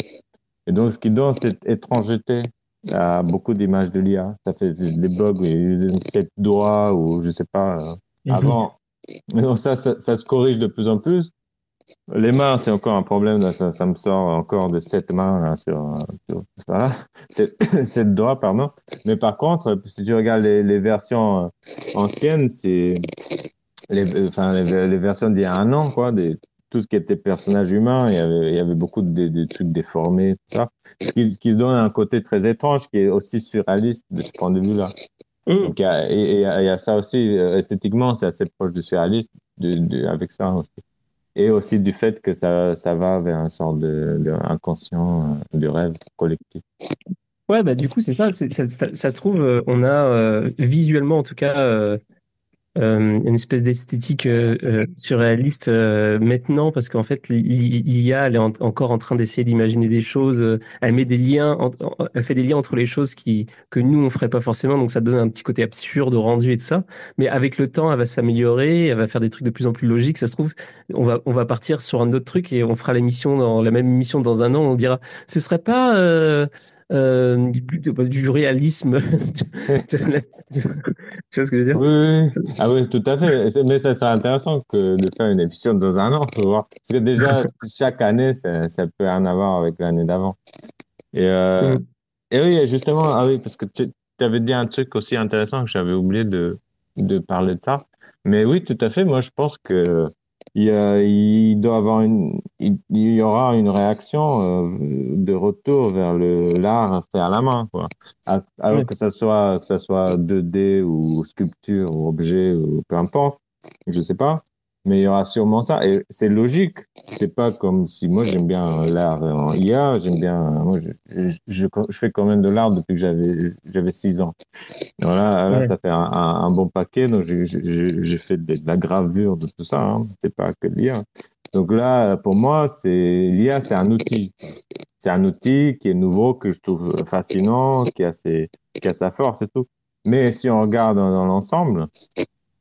Et donc, ce qui donne cette étrangeté à beaucoup d'images de l'IA. Ça fait des blogs, sept doigts ou je sais pas. Euh, mhm. Avant, donc ça, ça, ça, se corrige de plus en plus. Les mains, c'est encore un problème. Là, ça, ça, me sort encore de sept mains là, sur, sur voilà, sept, doigts, pardon. Mais par contre, si tu regardes les, les versions euh, anciennes, c'est les, enfin, les, les versions d'il y a un an, quoi, des, tout ce qui était personnage humain, il y avait, il y avait beaucoup de, de trucs déformés, tout ça, ce qui, qui donne un côté très étrange, qui est aussi surréaliste de ce point de vue-là. Mm. Donc, il y, a, et, il y a ça aussi, euh, esthétiquement, c'est assez proche du surréaliste de, de, avec ça aussi. Et aussi du fait que ça, ça va vers un sorte de, de inconscient, euh, de rêve collectif. Ouais, bah du coup, c'est ça, ça, se trouve, euh, on a visuellement en tout cas euh, une espèce d'esthétique euh, euh surréaliste euh, maintenant parce qu'en fait l'IA elle est encore en train d'essayer d'imaginer des choses elle met des liens elle fait des liens entre les choses qui que nous on ferait pas forcément donc ça donne un petit côté absurde au rendu et de ça. Mais avec le temps elle va s'améliorer elle va faire des trucs de plus en plus logiques. Ça se trouve on va on va partir sur un autre truc et on fera l'émission dans la même émission dans un an. On dira ce serait pas euh, du réalisme. tu vois ce que je veux dire? Oui, Ah oui, tout à fait. Mais ça serait intéressant que de faire une émission dans un an voir. Parce que déjà, chaque année, ça, ça peut en avoir avec l'année d'avant. Et, euh, mm. et oui, justement, ah oui, parce que tu avais dit un truc aussi intéressant que j'avais oublié de, de parler de ça. Mais oui, tout à fait. Moi, je pense que il, il, doit avoir une, il, y aura une réaction euh, de retour vers le l'art fait à la main, quoi. Alors que ça soit que ça soit 2D ou sculpture ou objet ou peu importe, je sais pas mais il y aura sûrement ça. Et c'est logique. C'est pas comme si moi j'aime bien l'art en IA, j'aime bien. Moi, je, je, je, fais quand même de l'art depuis que j'avais j'avais six ans. Voilà, là, ça fait un, un, bon paquet. Donc j'ai fait de, la gravure, de tout ça. Hein. C'est pas que l'IA. Donc là, pour moi, c'est l'IA, c'est un outil. C'est un outil qui est nouveau, que je trouve fascinant, qui a ses, qui a sa force et tout. Mais si on regarde dans, dans l'ensemble,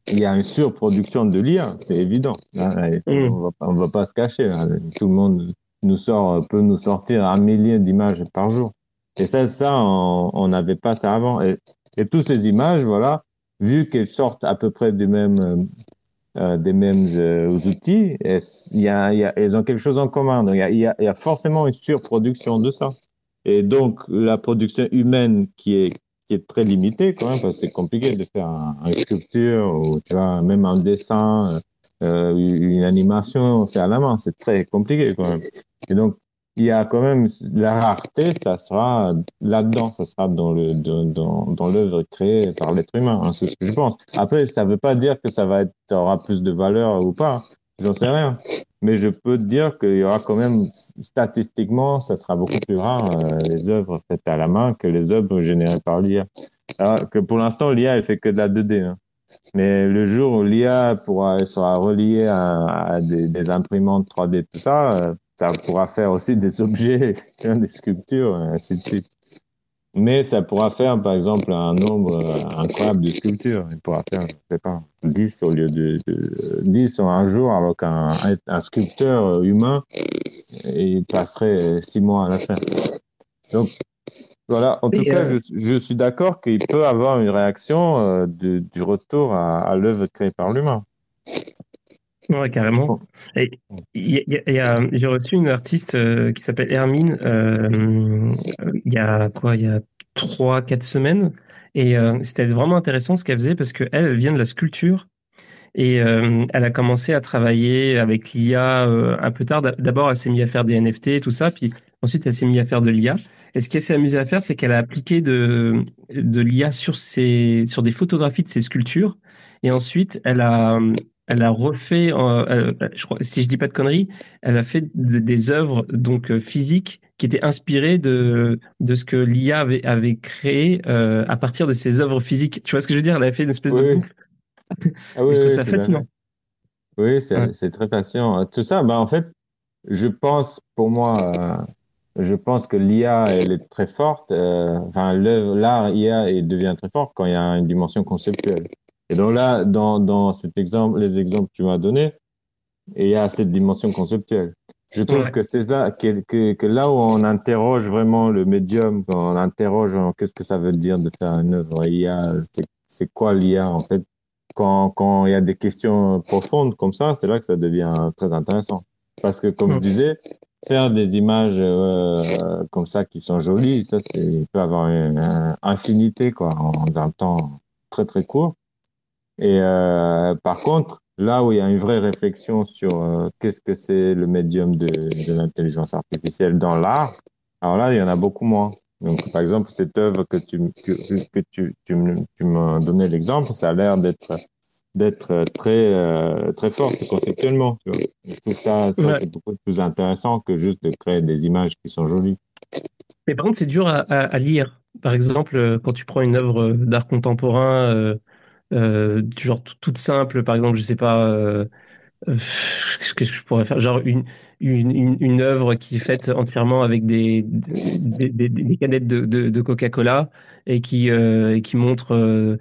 il y a une surproduction de l'IA, c'est évident. Hein, mm. On ne va pas se cacher. Hein. Tout le monde nous sort, peut nous sortir un millier d'images par jour. Et ça, ça, on n'avait pas ça avant. Et, et toutes ces images, voilà, vu qu'elles sortent à peu près du même, euh, euh des mêmes euh, outils, il y a, y a, elles ont quelque chose en commun. il, y a, il y a forcément une surproduction de ça. Et donc, la production humaine qui est qui est très limité quand même, parce que c'est compliqué de faire un, une sculpture ou tu vois, même un dessin, euh, une animation fait à la main, c'est très compliqué quand même. Et donc, qu'il y a quand même la rareté, ça sera là-dedans, ça sera dans le dans, dans l'œuvre créée par l'être humain. Hein, c'est ce que je pense. Après, ça veut pas dire que ça va être aura plus de valeur ou pas. J'en sais rien. Mais je peux te dire qu'il y aura quand même, statistiquement, ça sera beaucoup plus rare, euh, les œuvres faites à la main que les œuvres générées par l'IA. Alors que pour l'instant, l'IA, elle fait que de la 2D. Hein. Mais le jour où l'IA pourra, sera reliée à, des, des, imprimantes 3D, tout ça, euh, ça pourra faire aussi des objets, des sculptures, ainsi de suite. Mais ça pourra faire, par exemple, un nombre incroyable de sculptures. Il pourra faire, je sais pas, 10 au lieu de, de 10 en un jour avec un, un sculpteur humain et il passerait 6 mois à la faire. Donc, voilà. En tout cas, euh, je, je, suis d'accord qu'il peut avoir une réaction euh, de, du retour à, à l'œuvre créée par l'humain. Ouais, carrément. J'ai reçu une artiste euh, qui s'appelle Hermine euh, il y a quoi Il y a trois, quatre semaines. Et euh, c'était vraiment intéressant ce qu'elle faisait parce qu'elle, elle vient de la sculpture. Et elle a commencé à travailler avec l'IA un peu tard. D'abord, elle s'est mise à faire des NFT et tout ça. Puis ensuite, elle s'est mise à faire de l'IA. Et ce qu'elle s'est amusée à faire, c'est qu'elle a appliqué de, de l'IA sur, ses, sur des photographies de ses sculptures. Et ensuite, elle a, elle a refait, euh, je crois, si je dis pas de conneries, elle a fait des œuvres donc euh, physiques qui étaient inspirées de de ce que l'IA avait, avait créé euh, à partir de ses œuvres physiques. Tu vois ce que je veux dire? Elle a fait une espèce de boucle. Ah oui, je trouve ça fascinant. Oui, c'est très fascinant. Tout ça, bah en fait, je pense, pour moi, je pense que l'IA, elle est très forte. enfin, l'art IA, il devient très fort quand il y a une dimension conceptuelle. Et donc là, dans, dans cet exemple, les exemples que tu m'as donnés, il y a cette dimension conceptuelle. Je trouve que c'est là que, que, que, là où on interroge vraiment le médium, on interroge qu'est-ce que ça veut dire de faire une œuvre? IA, c'est quoi l'IA en fait? Quand, quand il y a des questions profondes comme ça, c'est là que ça devient très intéressant. Parce que comme je disais, faire des images euh, comme ça qui sont jolies, ça c'est peut avoir une, infinité quoi en un temps très très court. Et euh, par contre, là où il y a une vraie réflexion sur euh, qu'est-ce que c'est le médium de, de l'intelligence artificielle dans l'art, alors là, il y en a beaucoup moins. Donc, par exemple, cette œuvre que tu, que, que tu, tu, tu m'as donné l'exemple, ça a l'air d'être d'être très euh, très forte conceptuellement. Tu vois. Je trouve ça, ça c'est beaucoup plus intéressant que juste de créer des images qui sont jolies. Mais par contre, c'est dur à, à, à, lire. Par exemple, quand tu prends une œuvre d'art contemporain, euh, euh, genre toute simple, par exemple, je sais pas, euh, qu'est-ce que je pourrais faire? Genre une, une, une, une œuvre qui est faite entièrement avec des, des, des, des canettes de, de, de Coca-Cola et qui, euh, qui montre, euh,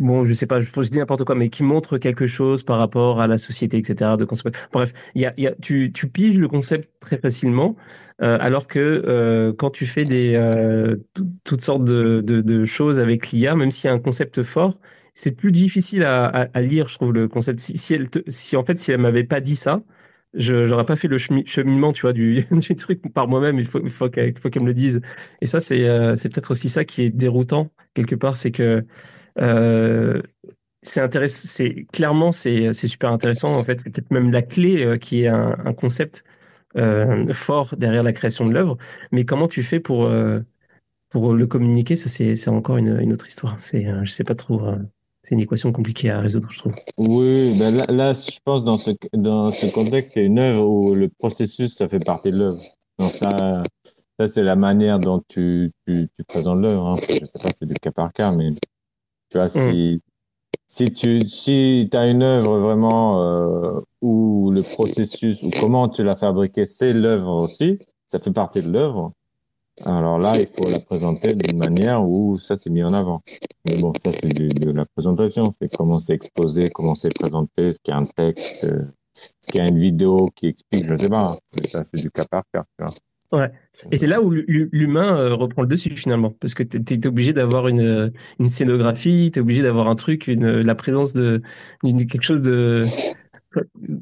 bon, je sais pas, je, je dis n'importe quoi, mais qui montre quelque chose par rapport à la société, etc. De Bref, il y a, y a, tu, tu piges le concept très facilement, euh, alors que euh, quand tu fais des euh, toutes sortes de, de, de choses avec l'IA, même s'il y a un concept fort, c'est plus difficile à, à, à, lire, je trouve, le concept. Si, si, elle te, si en fait, si elle m'avait pas dit ça, je j'aurais pas fait le cheminement, tu vois, du, du truc par moi-même. Il faut, il faut qu'elle qu me le dise. Et ça, c'est euh, peut-être aussi ça qui est déroutant quelque part, c'est que euh, c'est intéressant. C'est clairement, c'est super intéressant. En fait, c'est peut-être même la clé euh, qui est un, un concept euh, fort derrière la création de l'œuvre. Mais comment tu fais pour euh, pour le communiquer? Ça, c'est encore une, autre histoire. C'est je sais pas trop c'est une équation compliquée à résoudre, je trouve. Oui, ben là, là, je pense dans ce, dans ce contexte, c'est une œuvre où le processus, ça fait partie de l'œuvre. Donc ça, ça c'est la manière dont tu, tu, tu présentes l'œuvre. Hein. Je sais pas, c'est du cas par cas, mais tu vois, si, mm. si tu si as une œuvre vraiment euh, où le processus, ou comment tu l'as fabriqué, c'est l'œuvre aussi, ça fait partie de l'œuvre. Alors là, il faut la présenter d'une manière où ça s'est mis en avant. Mais bon, ça c'est de, la présentation, c'est comment c'est exposé, comment c'est présenté, ce qu'il y a un texte, euh, ce qu'il y a une vidéo qui explique, je ne sais pas. Ça c'est du cas par cas. Ouais. Et c'est là où l'humain euh, reprend le dessus finalement, parce que tu es, obligé d'avoir une, une scénographie, tu es obligé d'avoir un truc, la présence de quelque chose de,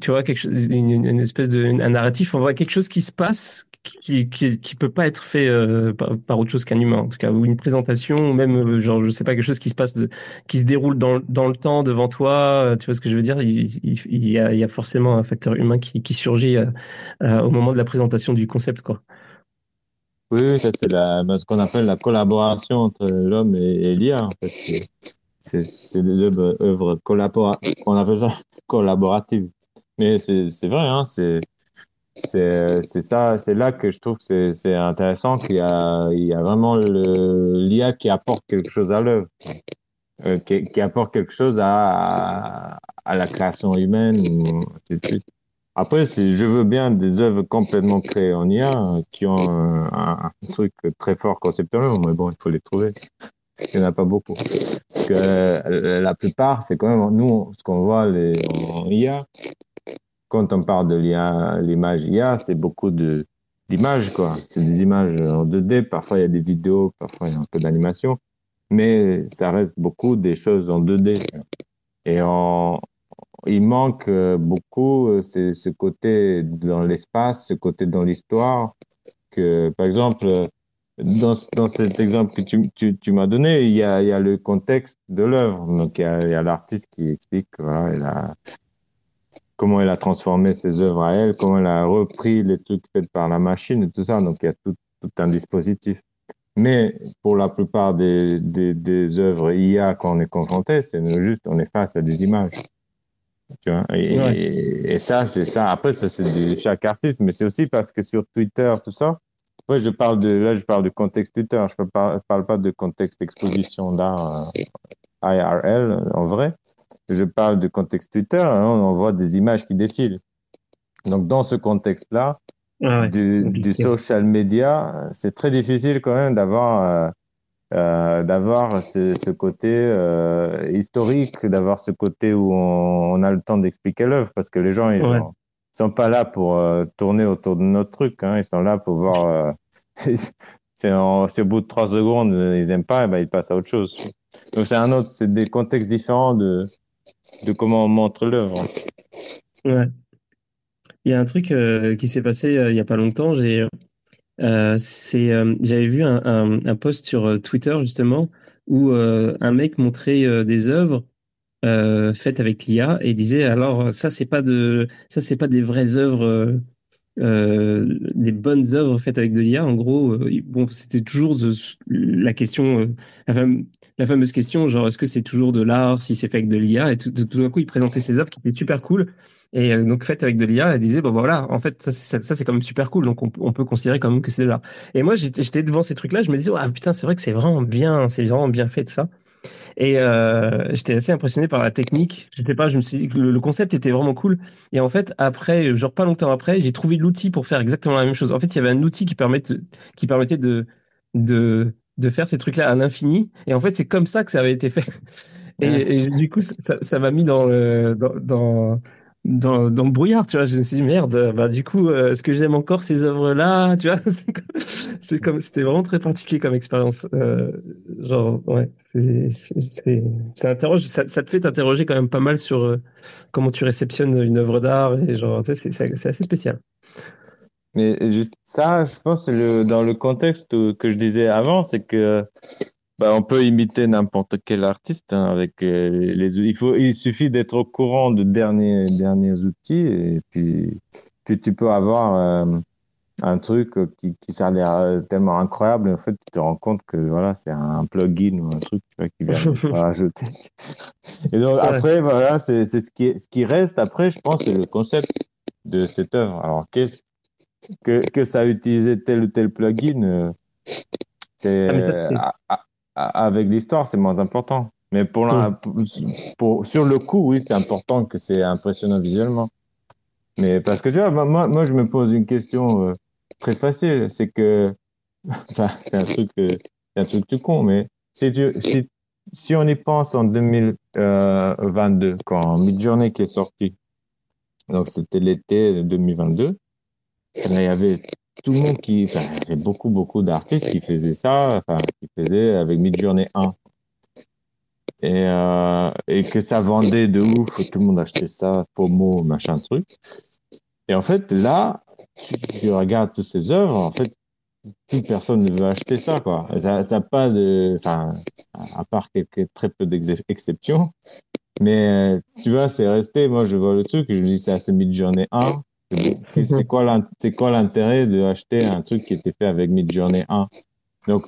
tu vois, quelque chose, une, une espèce de un narratif, on voit quelque chose qui se passe qui, qui, peut pas être fait euh, par, autre chose qu'un humain en tout cas ou une présentation ou même euh, genre je sais pas quelque chose qui se passe qui se déroule dans, dans le temps devant toi euh, tu vois ce que je veux dire? Il, y, a, forcément un facteur humain qui, surgit au moment de la présentation du concept quoi Oui, ça c'est la, ce qu'on appelle la collaboration entre l'homme et, l'IA. En fait. C'est des œuvres, œuvres collaboratives. On appelle ça collaboratives. Mais c'est vrai, hein, c'est c'est ça, c'est là que je trouve que c'est intéressant qu'il y a il y a vraiment l'IA qui apporte quelque chose à l'œuvre, euh, qui, qui, apporte quelque chose à, à, la création humaine. Après, je veux bien des œuvres complètement créées en IA qui ont un, truc très fort conceptuellement, mais bon, il faut les trouver. Il n'y en a pas beaucoup. Euh, la plupart, c'est quand même, nous, ce qu'on voit les, en IA, quand on parle de l'image IA, c'est beaucoup de d'images, quoi. C'est des images en 2D, parfois il y a des vidéos, parfois il y a un peu d'animation, mais ça reste beaucoup des choses en 2D. Et en, il manque euh, beaucoup euh, c'est ce côté dans l'espace, ce côté dans l'histoire, que par exemple, dans, dans cet exemple que tu, tu, tu m'as donné, il y, a, il y a le contexte de l'œuvre. Donc, il y a, l'artiste qui explique voilà, il a, comment elle a transformé ses œuvres à elle, comment elle a repris les trucs faits par la machine et tout ça. Donc, il y a tout, tout un dispositif. Mais pour la plupart des, des, des œuvres IA qu'on est confronté, c'est juste, on est face à des images. Tu vois? Et, et, ça, c'est ça. Après, ça, c'est de chaque artiste, mais c'est aussi parce que sur Twitter, tout ça, ouais, je parle de, là, je parle de contexte Twitter, je ne parle, parle, pas de contexte exposition d'art euh, IRL en vrai je parle de contexte Twitter, hein, on voit des images qui défilent. Donc, dans ce contexte-là, ah du, social media, c'est très difficile quand même d'avoir euh, euh, d'avoir ce, côté euh, historique, d'avoir ce côté où on, a le temps d'expliquer l'œuvre, parce que les gens, ils sont, pas là pour tourner autour de notre truc, hein, ils sont là pour voir. c'est au bout de trois secondes, ils aiment pas, et ben ils passent à autre chose. Donc c'est un autre, c'est des contextes différents de de comment on montre l'œuvre. Ouais. Il y a un truc euh, qui s'est passé euh, il y a pas longtemps. J'ai, euh, c'est, j'avais vu un, un, post sur Twitter justement où un mec montrait des œuvres faites avec l'IA et disait alors ça c'est pas de ça c'est pas des vraies œuvres euh, des bonnes œuvres faites avec de l'IA. En gros, euh, bon, c'était toujours la question, euh, la, fameuse question, genre est-ce que c'est toujours de l'art si c'est fait avec de l'IA Et tout, d'un coup, il présentait ses œuvres qui étaient super cool. Et donc faites avec de l'IA, elle disait bon voilà, en fait ça, ça, c'est quand même super cool, donc on, on, peut considérer quand même que c'est de l'art. Et moi j'étais devant ces trucs-là, je me disais ah putain c'est vrai que c'est vraiment bien, c'est vraiment bien fait de ça. Et euh, j'étais assez impressionné par la technique. Je sais pas, je me suis dit que le, concept était vraiment cool. Et en fait, après, genre pas longtemps après, j'ai trouvé l'outil pour faire exactement la même chose. En fait, il y avait un outil qui, permettait, qui permettait de, de, de faire ces trucs-là à l'infini. Et en fait, c'est comme ça que ça avait été fait. Et, et du coup, ça m'a mis dans, dans, dans dans, dans le brouillard, tu vois. Je me suis dit, merde, bah, du coup, euh, est-ce que j'aime encore ces œuvres-là, tu vois? C'est comme, c'était vraiment très particulier comme expérience. Euh, genre, ouais, c'est, interroge, ça, te fait t'interroger quand même pas mal sur euh, comment tu réceptionnes une œuvre d'art et genre, tu c'est, assez spécial. Mais juste ça, je pense, dans le contexte que je disais avant, c'est que bah, on peut imiter n'importe quel artiste hein, avec euh, les, il faut il suffit d'être au courant de derniers derniers outils et puis puis tu peux avoir euh, un truc qui qui ça a l'air tellement incroyable et en fait tu te rends compte que voilà c'est un plugin ou un truc tu vois, qui vient rajouter et donc après voilà c'est ce qui ce qui reste. Après je pense c'est le concept de cette œuvre. Alors qu'est-ce que que ça a utilisé tel ou tel plugin euh, c'est ah, avec l'histoire, c'est moins important. Mais pour, la, pour, sur le coup, oui, c'est important que c'est impressionnant visuellement. Mais parce que tu vois, moi, moi, je me pose une question euh, très facile. C'est que, c'est un truc, euh, c'est un truc tout con, mais si, tu, si, si on y pense en 2022, euh, quand Midjourney qui est sorti, donc c'était l'été 2022, il y avait tout le monde qui, il y avait beaucoup, beaucoup d'artistes qui faisaient ça, enfin, qui faisaient avec Midjourney 1. Et, euh, et que ça vendait de ouf, tout le monde achetait ça, FOMO, machin truc. Et en fait, là, tu, regardes toutes ces œuvres, en fait, plus personne ne veut acheter ça, quoi. Ça, pas de, enfin, à part quelques très peu d'exceptions. Mais, tu vois, c'est resté, moi, je vois le truc, je me dis, c'est assez Midjourney 1, C'est quoi l'intérêt d'acheter un truc qui était fait avec Midjourney 1 Donc,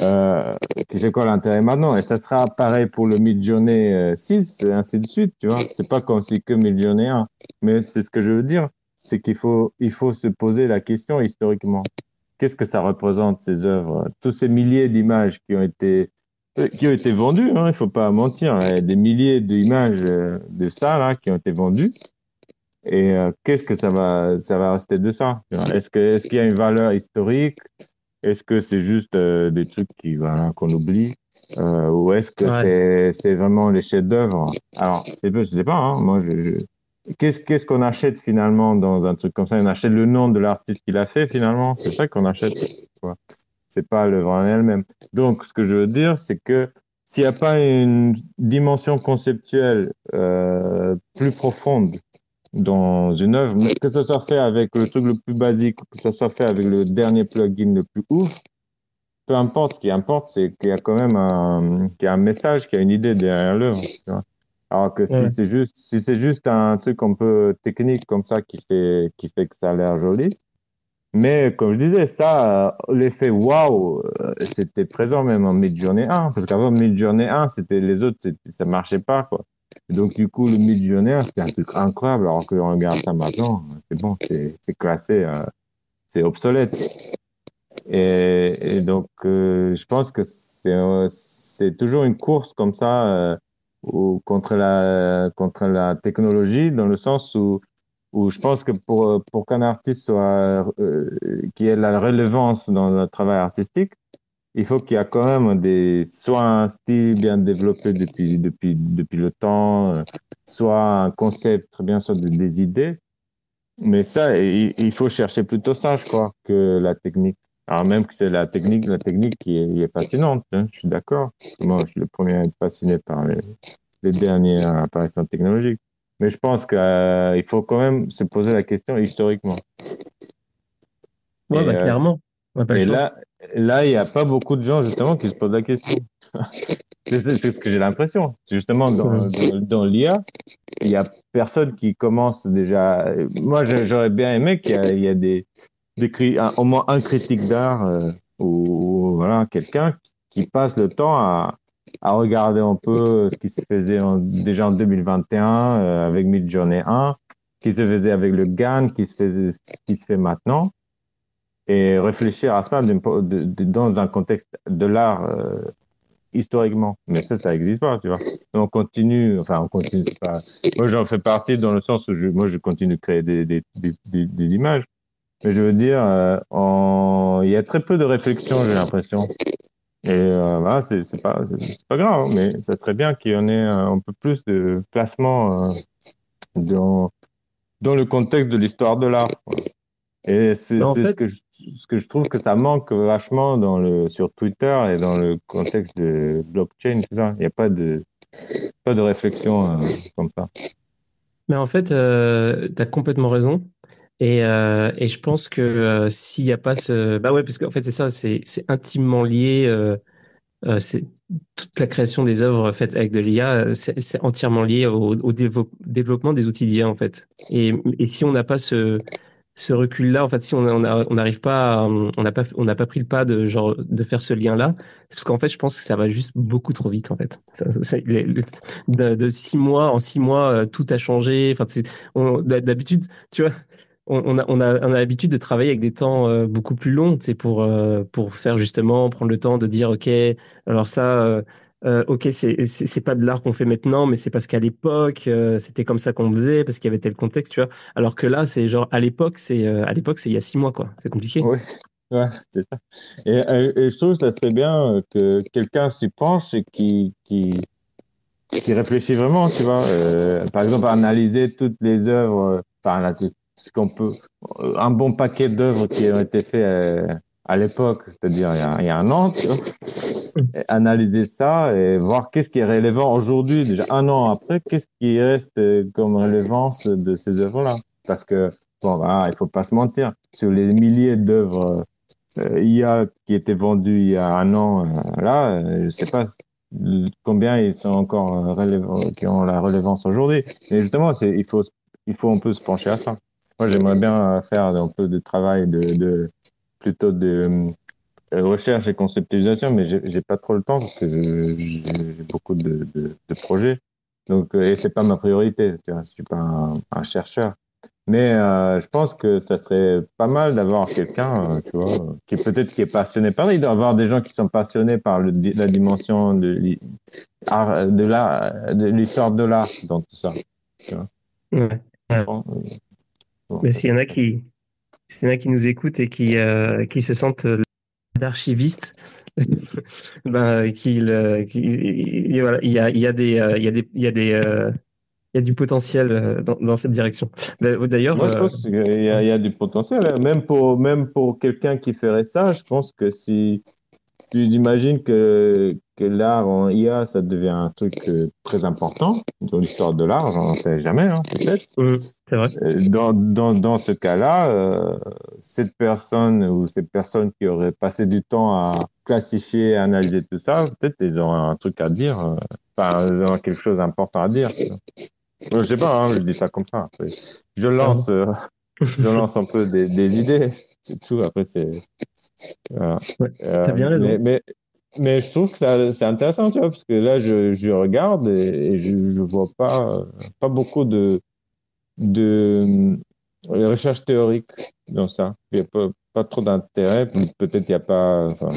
euh, c'est quoi l'intérêt maintenant? Et ça sera pareil pour le Midjourney 6, et ainsi de suite, tu vois. C'est pas comme si que Midjourney 1. Mais c'est ce que je veux dire, c'est qu'il faut, il faut se poser la question historiquement. Qu'est-ce que ça représente, ces œuvres? Tous ces milliers d'images qui ont été qui ont été vendues, hein, il faut pas mentir, a des milliers d'images de ça là qui ont été vendues. Et euh, qu'est-ce que ça va, ça va rester de ça? Est-ce qu'il y a une valeur historique? Est-ce que c'est juste euh, des trucs qui, voilà, qu'on oublie? Euh, Ou est-ce que c'est, c'est vraiment les chefs-d'œuvre? Alors, je sais pas. Hein, moi, je, Qu'est-ce, qu'on achète finalement dans un truc comme ça? On achète le nom de l'artiste qui l'a fait finalement? C'est ça qu'on achète. C'est pas l'œuvre en elle-même. Donc, ce que je veux dire, c'est que s'il n'y a pas une dimension conceptuelle euh, plus profonde dans une œuvre, que ce soit fait avec le truc le plus basique, que ce soit fait avec le dernier plugin le plus ouf, peu importe, ce qui importe, c'est qu'il y a quand même un, qu'il y a un message, qu'il y a une idée derrière l'œuvre. Alors que si c'est juste, si c'est juste un truc un peu technique comme ça qui fait, qui fait que ça a l'air joli. Mais comme je disais, ça, l'effet waouh, c'était présent même en mid-journée 1. Parce qu'avant mid-journée 1, c'était les autres, ça marchait pas, quoi donc, du coup, le millionnaire, c'était un truc incroyable. Alors qu'on regarde ça maintenant, c'est bon, c'est classé, euh, c'est obsolète. Et, donc, euh, je pense que c'est toujours une course comme ça euh, contre, la, contre la technologie, dans le sens où, où je pense que pour, pour qu'un artiste soit, qui ait la relevance dans le travail artistique, il faut qu'il y a quand même des, soit un style bien développé depuis, depuis, depuis le temps, euh, soit un concept très bien, soit des, idées. Mais ça, il, faut chercher plutôt ça, je crois, que la technique. Alors même que c'est la technique, la technique qui est, fascinante, hein, je suis d'accord. Moi, je suis le premier à être fasciné par les, les dernières apparitions technologiques. Mais je pense qu'il euh, faut quand même se poser la question historiquement. Ouais, bah, euh, clairement. et là, Là, il n'y a pas beaucoup de gens, justement, qui se posent la question. c'est ce que j'ai l'impression. Justement, dans, dans, l'IA, il n'y a personne qui commence déjà. Moi, j'aurais bien aimé qu'il y, ait des, au moins un critique d'art euh, ou voilà, quelqu'un qui passe le temps à, à regarder un peu ce qui se faisait déjà en 2021 euh, avec Midjourney 1, qui se faisait avec le GAN, qui se, faisait, qui se fait maintenant et réfléchir à ça dans un contexte de l'art euh, historiquement. Mais ça, ça n'existe pas, tu vois. On continue, enfin, on continue pas. Moi, j'en fais partie dans le sens où je, moi, je continue de créer des, des, des images. Mais je veux dire, euh, il y a très peu de réflexion, j'ai l'impression. Et euh, voilà, c'est pas, pas grave, hein, mais ça serait bien qu'il y en ait un peu plus de placement euh, dans, dans le contexte de l'histoire de l'art. Et c'est ce, que je, ce que je trouve que ça manque vachement dans le, sur Twitter et dans le contexte de blockchain, tout ça. Il n'y a pas de, pas de réflexion euh, comme ça. Mais en fait, euh, tu as complètement raison. Et, euh, et je pense que euh, s'il n'y a pas ce... Bah ouais, parce qu'en fait, c'est ça, c'est intimement lié. Euh, c'est toute la création des œuvres faites avec de l'IA, c'est entièrement lié au, au développement des outils d'IA, en fait. Et, et si on n'a pas ce ce recul-là, en fait, si on on n'arrive pas, on n'a pas, on n'a pas pris le pas de genre de faire ce lien-là, c'est parce qu'en fait, je pense que ça va juste beaucoup trop vite, en fait. de, six mois en six mois, euh, tout a changé. Enfin, d'habitude, tu vois, on, a, on a, on a l'habitude de travailler avec des temps euh, beaucoup plus longs, c'est pour, euh, pour faire justement prendre le temps de dire, ok, alors ça euh, ok, c'est pas de l'art qu'on fait maintenant, mais c'est parce qu'à l'époque euh, c'était comme ça qu'on faisait parce qu'il y avait tel contexte, tu vois. Alors que là, c'est genre à l'époque, c'est euh, à l'époque c'est il y a six mois quoi. C'est compliqué. Oui, ouais, c'est ça. Et, je trouve que ça serait bien que quelqu'un s'y penche et qui qui réfléchit vraiment, tu vois. par exemple, analyser toutes les œuvres, enfin ce qu'on peut, un bon paquet d'œuvres qui ont été faites à l'époque, c'est-à-dire il, y a un an, analyser ça et voir qu'est-ce qui est relevant aujourd'hui, déjà un an après, qu'est-ce qui reste comme relevance de ces œuvres-là? Parce que, bon, bah, il faut pas se mentir, sur les milliers d'œuvres euh, IA qui étaient vendues il y a un an, euh, là, euh, je sais pas combien ils sont encore qui ont la relevance aujourd'hui. Mais justement, il faut, il faut un peu se pencher à ça. Moi, j'aimerais bien faire un peu de travail de, de plutôt de euh, recherche et conceptualisation, mais j'ai pas trop le temps parce que j'ai beaucoup de, de, de projets. Donc, euh, et c'est pas ma priorité. tu vois, Je suis pas un, un chercheur. Mais euh, je pense que ça serait pas mal d'avoir quelqu'un, euh, tu vois, qui peut-être qui est passionné par. Il doit y avoir des gens qui sont passionnés par le, la dimension de, de l'art, de l'histoire de l'art dans tout ça. Ouais. Bon, euh, bon. Mais s'il y en a qui, s'il y en a qui nous écoutent et qui, euh, qui se sentent euh, d'archivistes, ben, qu'il, euh, qu'il- voilà, il y a, il y a des, il y a des, il y a des, euh, il y a du potentiel dans, dans cette direction. D'ailleurs, Moi, je euh, pense qu'il y a, il y a du potentiel. Même pour, même pour quelqu'un qui ferait ça, je pense que si tu imagines que, que l'art en IA, ça devient un truc très important dans l'histoire de l'art, j'en sais jamais, hein, peut-être. c'est vrai. Euh, Dans, dans, dans ce cas-là, euh, cette personne ou ces personnes qui auraient passé du temps à classifier, à analyser tout ça, peut-être ils auraient un truc à dire, euh, enfin, ils auraient quelque chose d'important à dire. Je sais pas, hein, je dis ça comme ça. Après, je lance, euh, je lance un peu des, des idées, c'est tout. Après, c'est. voilà. Ouais, t'as bien raison. mais, mais, mais je trouve que c'est intéressant, tu vois, parce que là, je, je regarde et, et je, je vois pas, pas beaucoup de, de euh, recherche théorique dans ça. Il n'y a pas, pas trop d'intérêt. Peut-être il n'y a pas, enfin,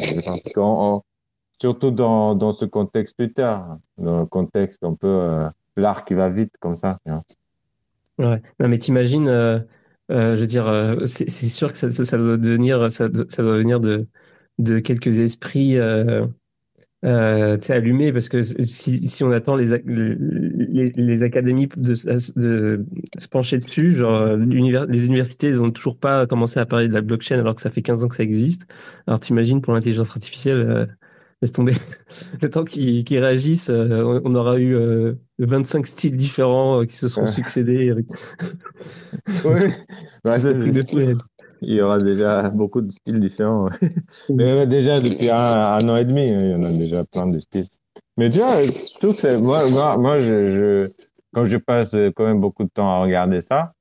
surtout dans, dans ce contexte plus tard, dans le contexte un peu euh, l'art qui va vite comme ça. Ouais. Non, mais t'imagines, euh, euh, je veux dire, c'est sûr que ça doit devenir, ça, doit- ça doit venir de, de quelques esprits euh, euh, allumés, parce que si, si on attend les, les, les académies de, de se pencher dessus, genre l'univers- les universités, ils ont toujours pas commencé à parler de la blockchain alors que ça fait 15 ans que ça existe. Alors t'imagines pour l'intelligence artificielle, euh, laisse tomber. Le temps qu'ils qu'ils réagissent, euh, on aura eu euh, 25 styles différents euh, qui se sont Ouais. succédés. avec- Oui, Bah, il y aura déjà beaucoup de styles différents. Mais déjà depuis un, un an et demi, hein, il y en a déjà plein de styles. Mais tu vois, je trouve que c'est moi, moi, moi je, je, quand je passe quand même beaucoup de temps à regarder ça,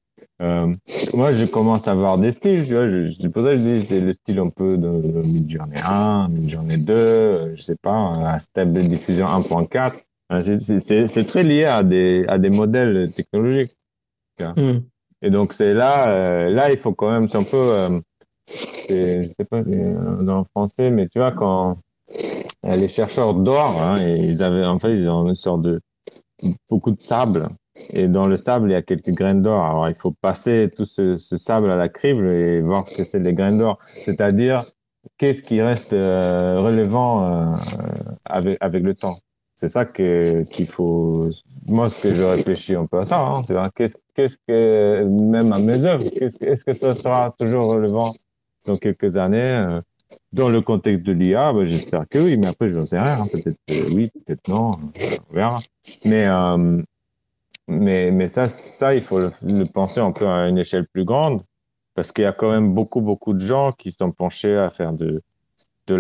euh, moi je commence à voir des styles. Tu vois, je, c'est pour ça que je dis c'est le style un peu de, de Midjourney 1, Midjourney 2, euh, je sais pas, un step de diffusion 1.4. Hein, c'est- c'est- C'est c'est très lié à des, à des modèles technologiques. Hum. Et donc c'est là, euh, là il faut quand même c'est un peu, euh, je sais pas euh, dans le français, mais tu vois quand euh, les chercheurs d'or, hein, ils avaient en fait ils ont une sorte de beaucoup de sable et dans le sable il y a quelques graines d'or. Alors il faut passer tout ce, ce sable à la crible et voir ce que c'est les graines d'or, c'est-à-dire qu'est-ce qui reste euh, relevant euh, avec avec le temps. C'est ça que qu'il faut. Moi, ce que je réfléchis un peu à ça, hein, tu vois, qu'est-ce qu'est-ce que même à mes œuvres, qu'est-ce que- est-ce que ça sera toujours relevant dans quelques années euh, dans le contexte de l'IA ben, J'espère que oui, mais après, je n'en sais rien. hein, peut-être oui, peut-être non, on verra. Mais euh, mais mais ça, ça, il faut le, penser un peu à une échelle plus grande, parce qu'il y a quand même beaucoup beaucoup de gens qui sont penchés à faire de de.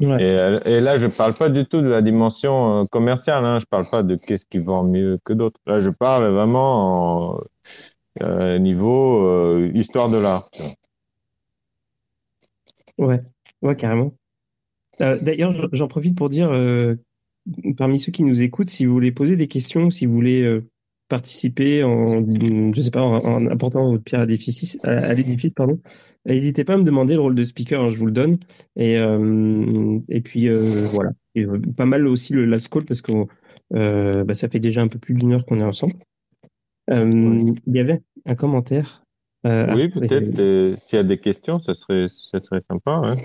Ouais. Et, et là, je parle pas du tout de la dimension euh, commerciale. Hein. Je parle pas de qu'est-ce qui vend mieux que d'autres. Là, je parle vraiment en euh, niveau euh, histoire de l'art. Ouais, ouais, carrément. Euh, D'ailleurs, j'en- profite pour dire, parmi ceux qui nous écoutent, si vous voulez poser des questions, si vous voulez participer en, je sais pas, en, en apportant votre pierre à l'édifice, à, à l'édifice, pardon, n'hésitez pas à me demander le rôle de speaker, hein, je vous le donne. Et euh, et puis euh, voilà, et, euh, pas mal aussi le last call parce que bah, ça fait déjà un peu plus d'une heure qu'on est ensemble. Il y avait un commentaire. oui, peut-être s'il y a des questions, ça serait, ça serait sympa. hein.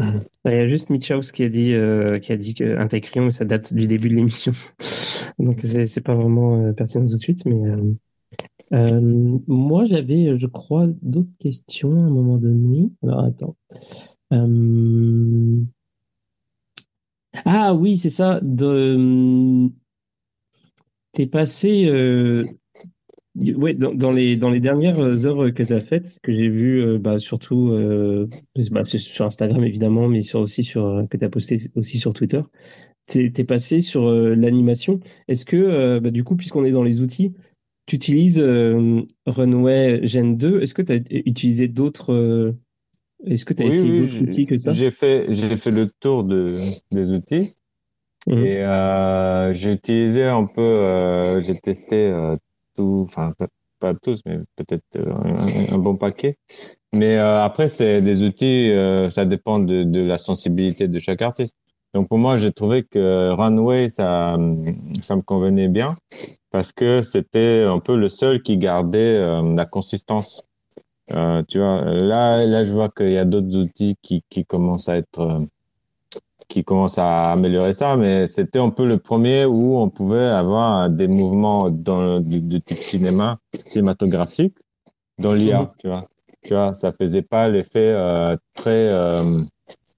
Il y a juste Mitchaus qui a dit euh, qui a dit qu'un Tech-Crayon, ça date du début de l'émission. Donc c'est pas vraiment euh, pertinent tout de suite, mais euh, euh, moi j'avais, je crois, d'autres questions à un moment donné. Alors attends. Euh, Ah oui, c'est ça. De... T'es passé Ouais, dans, dans les dans les dernières heures que tu as faites, ce que j'ai vu, euh, bah, surtout euh, bah, sur Instagram évidemment, mais sur aussi sur euh, que tu as posté aussi sur Twitter, t'es es passé sur euh, l'animation. Est-ce que euh, bah, du coup, puisqu'on est dans les outils, tu utilises euh, Runway Gen 2. Est-ce que tu as utilisé d'autres euh, Est-ce que tu as Oui, essayé oui, d'autres outils que ça? J'ai fait, fait le tour de, des outils Mhm. et euh, j'ai utilisé un peu, euh, j'ai testé euh, enfin pas, tous, mais peut-être euh, un, bon paquet. Mais euh, après, c'est des outils, euh, ça dépend de, la sensibilité de chaque artiste. Donc pour moi, j'ai trouvé que Runway, ça, ça me convenait bien parce que c'était un peu le seul qui gardait la consistance. Tu vois, là, là, je vois qu'il y a d'autres outils qui, qui commencent à être, qui commencent à améliorer ça, mais c'était un peu le premier où on pouvait avoir des mouvements dans, du, du type cinéma, cinématographique, dans l'IA, Mhm. tu vois. Tu vois, ça faisait pas l'effet euh, très, euh,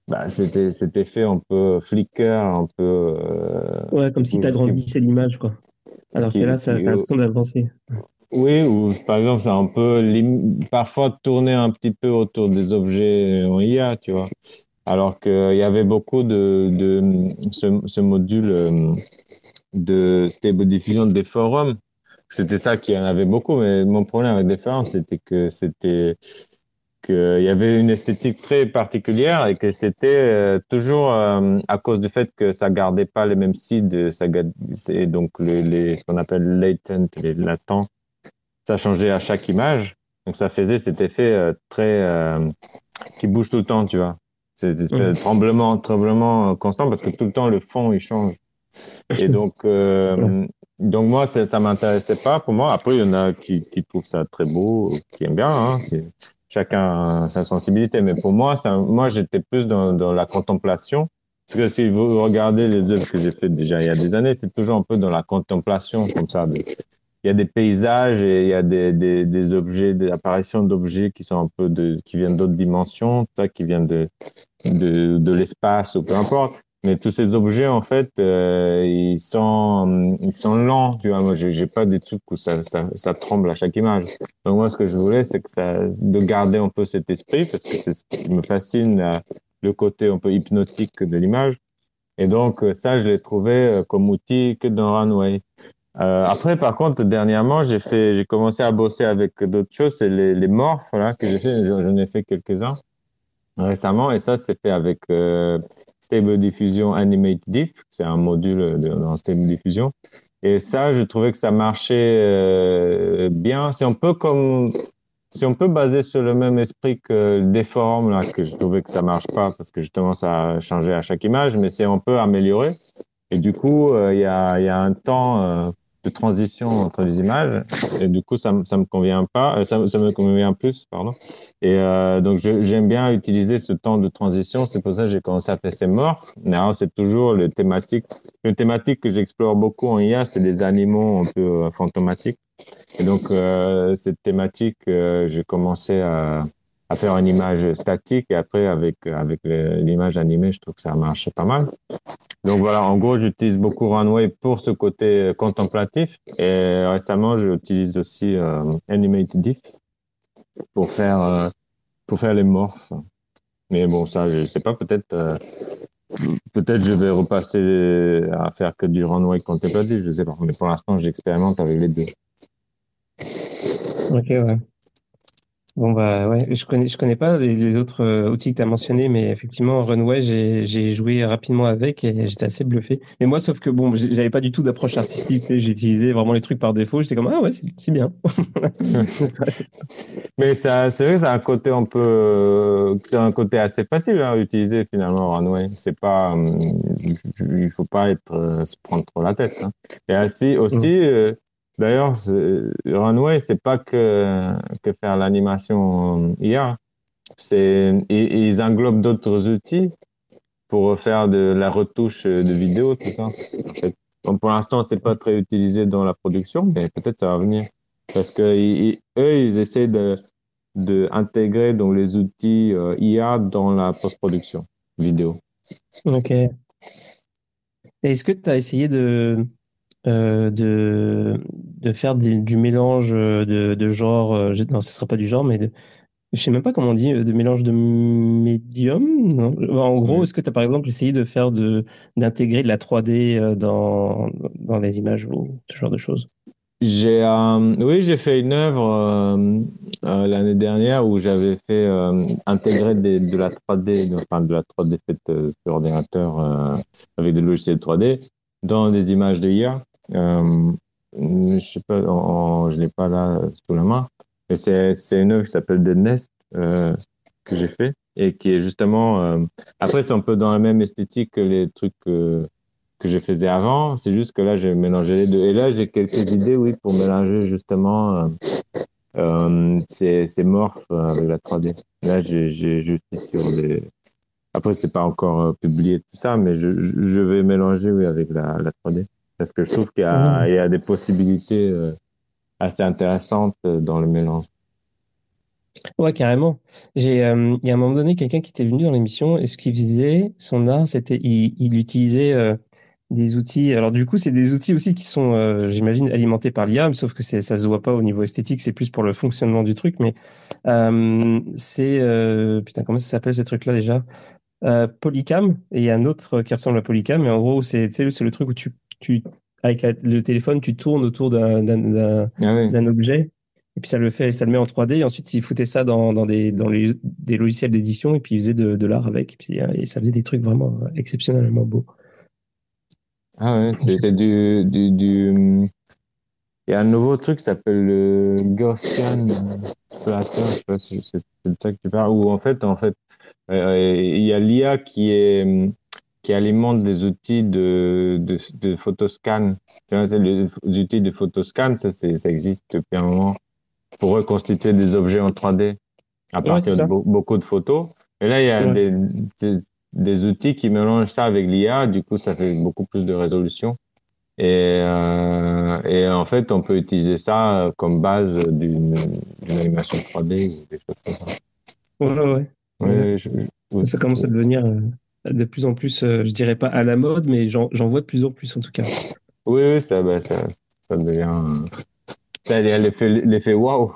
bah, c'était, c'était fait un peu flicker, un peu, euh, Ouais, comme si tu agrandissais l'image, quoi. Alors que là, ça, t'as l'impression d'avancer. Oui, ou par exemple, c'est un peu parfois tourner un petit peu autour des objets en IA, tu vois. Alors qu'il y avait beaucoup de, de ce, module euh, de stable diffusion des forums. C'était ça qui en avait beaucoup, mais mon problème avec forums, c'était que c'était qu'il y avait une esthétique très particulière et que c'était euh, toujours euh, à cause du fait que ça gardait pas les mêmes sites, ça c'est donc les, ce qu'on appelle latent, les latents, ça changeait à chaque image. Donc ça faisait cet effet euh, très euh, qui bouge tout le temps, tu vois. C'est une espèce de tremblement, tremblement constant parce que tout le temps le fond il change. Et donc, euh, donc moi ça, ça m'intéressait pas. Pour moi, après il y en a qui, qui trouvent ça très beau, qui aiment bien. Hein, c'est chacun a sa sensibilité. Mais pour moi, ça, moi j'étais plus dans, dans la contemplation. Parce que si vous regardez les œuvres que j'ai faites déjà il y a des années, c'est toujours un peu dans la contemplation comme ça. de- il y a des paysages et il y a des, des, des objets, des apparitions d'objets qui sont un peu de, qui viennent d'autres dimensions, ça, qui viennent de, de, de l'espace ou peu importe. Mais tous ces objets, en fait, euh, ils sont, ils sont lents, tu vois. Moi, j'ai pas des trucs où ça, ça, ça tremble à chaque image. Donc moi, ce que je voulais, c'est que ça, de garder un peu cet esprit, parce que c'est ce qui me fascine, là, le côté un peu hypnotique de l'image. Et donc, euh, ça, je l'ai trouvé euh, comme outil que dans Runway. Euh, après, par contre, dernièrement, j'ai fait, j'ai commencé à bosser avec d'autres choses. C'est les, les morphes, là, que j'ai fait. J'en ai fait quelques-uns récemment. Et ça, c'est fait avec euh, Stable Diffusion Animate Diff. C'est un module de, dans Stable Diffusion. Et ça, je trouvais que ça marchait euh, bien. C'est un peu comme, c'est un peu basé sur le même esprit que des forums, là, que je trouvais que ça marche pas parce que justement, ça a changé à chaque image, mais c'est un peu amélioré. Et du coup, euh, il y, a, y a un temps de transition entre les images. Et du coup, ça, ça me convient pas, euh, ça, ça me convient plus, pardon. Et euh, donc, j'aime bien utiliser ce temps de transition. C'est pour ça que j'ai commencé à morphes. Mais alors, c'est toujours le thématique. Le thématique que j'explore beaucoup en IA, c'est les animaux un peu euh, fantomatiques. Et donc, cette thématique, j'ai commencé à, à faire une image statique et après, avec, avec l'image animée, je trouve que ça marche pas mal. Donc voilà, en gros, j'utilise beaucoup Runway pour ce côté euh, contemplatif. Et récemment, j'utilise aussi euh, Animate Diff pour faire, euh, pour faire les morphes. Mais bon, ça, je sais pas, peut-être euh, peut-être je vais repasser à faire que du Runway contemplatif, je sais pas. Mais pour l'instant, j'expérimente avec les deux. Ok, ouais. Bon, bah, ouais, je connais, je connais pas les, les autres euh, outils que tu as mentionnés, mais effectivement, Runway, j'ai, j'ai joué rapidement avec et j'étais assez bluffé. Mais moi, sauf que bon, j'avais pas du tout d'approche artistique, tu sais, j'ai utilisé vraiment les trucs par défaut. J'étais comme, ah ouais, c'est bien. Mais ça, c'est vrai, c'est un côté un peu, c'est un côté assez facile à utiliser finalement Runway. C'est pas, hum, il faut pas être, euh, se prendre trop la tête. Hein. Et ainsi aussi, euh, d'ailleurs, Runway, c'est pas que faire l'animation IA. C'est, ils, englobent d'autres outils pour faire de la retouche de vidéo, tout ça. Donc, pour l'instant, c'est pas très utilisé dans la production, mais peut-être ça va venir. Parce que ils- ils- essaient de, de les outils euh, IA dans la post-production vidéo. Ok. Est-ce que tu as essayé de, euh, de, de faire des- du mélange de, de genre, euh, non, ce sera pas du genre, mais de, je sais même pas comment on dit, euh, de mélange de médium, non? En gros, est-ce que tu as par exemple essayé de faire de, d'intégrer de la 3D euh, dans, dans les images ou ce genre de choses? J'ai, euh, oui, j'ai fait une œuvre euh, euh, l'année dernière où j'avais fait euh, intégrer des, de la 3D, enfin de la 3D faite euh, sur ordinateur euh, avec des logiciels 3D dans des images de IA. Euh, je sais pas, en- en- l'ai pas là sous la main, mais c'est une œuvre qui s'appelle The Nest euh, que j'ai fait et qui est justement euh, après c'est un peu dans la même esthétique que les trucs que que je faisais avant. C'est juste que là, j'ai mélangé les deux. Et là, j'ai quelques idées, oui, pour mélanger justement euh, ces, ces morphes avec la 3D. Là, j'ai juste sur des. Après, c'est pas encore publié tout ça, mais je, je je vais mélanger, oui, avec la, la 3D. Parce que je trouve qu'il y a, y a des possibilités euh, assez intéressantes euh, dans le mélange. Ouais, carrément. J'ai, euh, il y a un moment donné quelqu'un qui était venu dans l'émission et ce qu'il faisait, son art, c'était, il, il utilisait euh, des outils. Alors du coup, c'est des outils aussi qui sont, euh, j'imagine, alimentés par l'IA, sauf que ça se voit pas au niveau esthétique, c'est plus pour le fonctionnement du truc. Mais c'est, putain, comment ça s'appelle ce truc-là déjà? Polycam. Et il y a un autre qui ressemble à Polycam, mais en gros, c'est, c'est le truc où tu, tu, avec la- le téléphone, tu tournes autour d'un, Ah oui. objet. Et puis ça le fait, ça le met en 3D. Et ensuite, il foutait ça dans, dans des, dans les, des logiciels d'édition et puis il faisait de, de l'art avec. Et puis euh, et ça faisait des trucs vraiment euh, exceptionnellement beaux. Ah ouais, c'est du, du, du. Il y a un nouveau truc qui s'appelle le Gaussian Splatter, je sais pas si c'est c'est de ça que tu parles, où en fait, en fait, euh, il y a l'IA qui est, qui alimente des outils de, de, de photoscan. Les, les outils de photoscan, ça, ça existe depuis un moment pour reconstituer des objets en 3D à partir de beau- beaucoup de photos. Et là, il y a Ouais. des, des, des outils qui mélangent ça avec l'IA, du coup, ça fait beaucoup plus de résolution. Et, euh, et en fait, on peut utiliser ça comme base d'une animation 3D ou des choses comme ça. Ouais, ouais, ouais. Ouais, Exact. je- je- Ça commence à devenir euh, de plus en plus, euh, je dirais pas à la mode, mais j'en, vois de plus en plus en tout cas. oui, oui, ça, bah, ça, ça devient. Ça, a l'effet waouh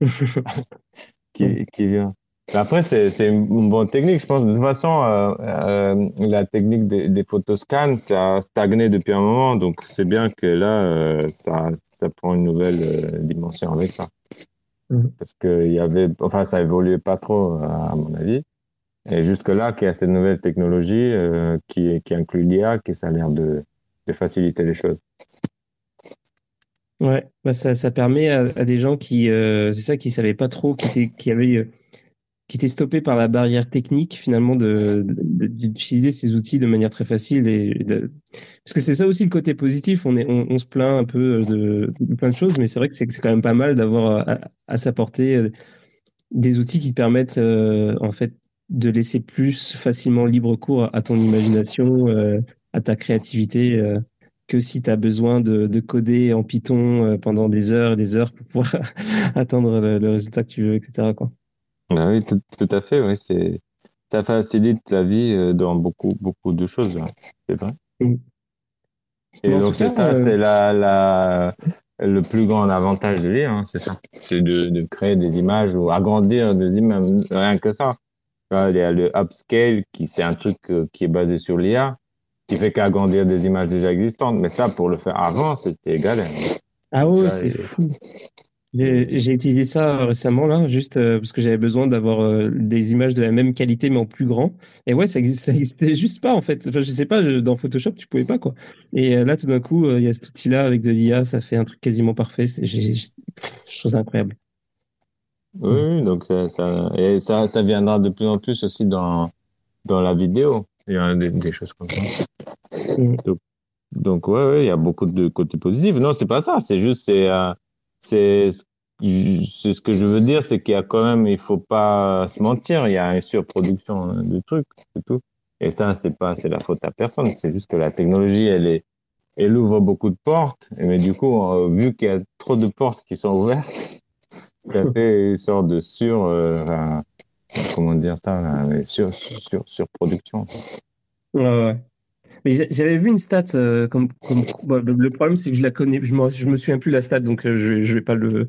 qui, qui vient. Après, c'est une bonne technique. Je pense de toute façon, euh, euh, la technique des, des photoscans, ça a stagné depuis un moment. Donc, c'est bien que là, euh, ça, ça prend une nouvelle dimension avec ça. Mhm. Parce que il y avait, enfin, ça évoluait pas trop, à mon avis. Et jusque-là, qu'il y a cette nouvelle technologie euh, qui, inclut l'IA, qui ça a l'air de, faciliter les choses. Ouais, bah ça, ça permet à, des gens qui, euh, c'est ça, qui savaient pas trop, qui étaient, qui avaient, euh, qui étaient stoppés par la barrière technique finalement d'utiliser ces outils de manière très facile et parce que c'est ça aussi le côté positif. On est, on, se plaint un peu de, plein de choses, mais c'est vrai que c'est, quand même pas mal d'avoir à, à sa portée des outils qui te permettent en fait de laisser plus facilement libre cours à ton imagination, euh, à ta créativité. euh, que si tu as besoin de, de coder en Python euh, pendant des heures et des heures pour pouvoir atteindre le, le résultat que tu veux, etc. Quoi. Ah oui, tout, tout à fait, oui, c'est, ça facilite la vie dans beaucoup, beaucoup de choses, hein. c'est vrai. Mm. Et donc, c'est ça, euh, c'est la, la, le plus grand avantage de l'IA, hein, c'est ça. C'est de, de créer des images ou agrandir des images, rien que ça. Il y a le upscale, qui, c'est un truc euh, qui est basé sur l'IA, qui fait qu'agrandir des images déjà existantes. Mais ça, pour le faire avant, c'était galère. Ah ouais, c'est fou. J'ai utilisé ça récemment là, juste euh, parce que j'avais besoin d'avoir euh, des images de la même qualité mais en plus grand. Et ouais, ça existe, ça existait juste pas en fait. Enfin, je sais pas, je- dans Photoshop tu pouvais pas quoi. Et là, tout d'un coup, il y a cet outil-là avec de l'IA, ça fait un truc quasiment parfait. C'est, je trouve ça incroyable. Oui, donc ça, ça, et ça, ça viendra de plus en plus aussi dans, dans la vidéo. Il y a des, des choses comme ça. Mm. Donc, donc ouais, ouais, il y a beaucoup de côtés positifs. Non, c'est pas ça. C'est juste, c'est, euh, c'est, c'est ce que je veux dire, c'est qu'il y a quand même, il faut pas se mentir. Il y a une surproduction de trucs, c'est tout. Et ça, c'est pas, c'est la faute à personne. C'est juste que la technologie, elle est, elle ouvre beaucoup de portes. Mais du coup, euh, vu qu'il y a trop de portes qui sont ouvertes, ça fait une sorte de sur, euh, comment dire ça, mais sur, sur, surproduction. Ouais, ouais. Mais j'a- j'avais vu une stat euh, comme, le, le problème c'est que je la connais, je me, je me souviens plus la stat donc euh, je, je vais pas le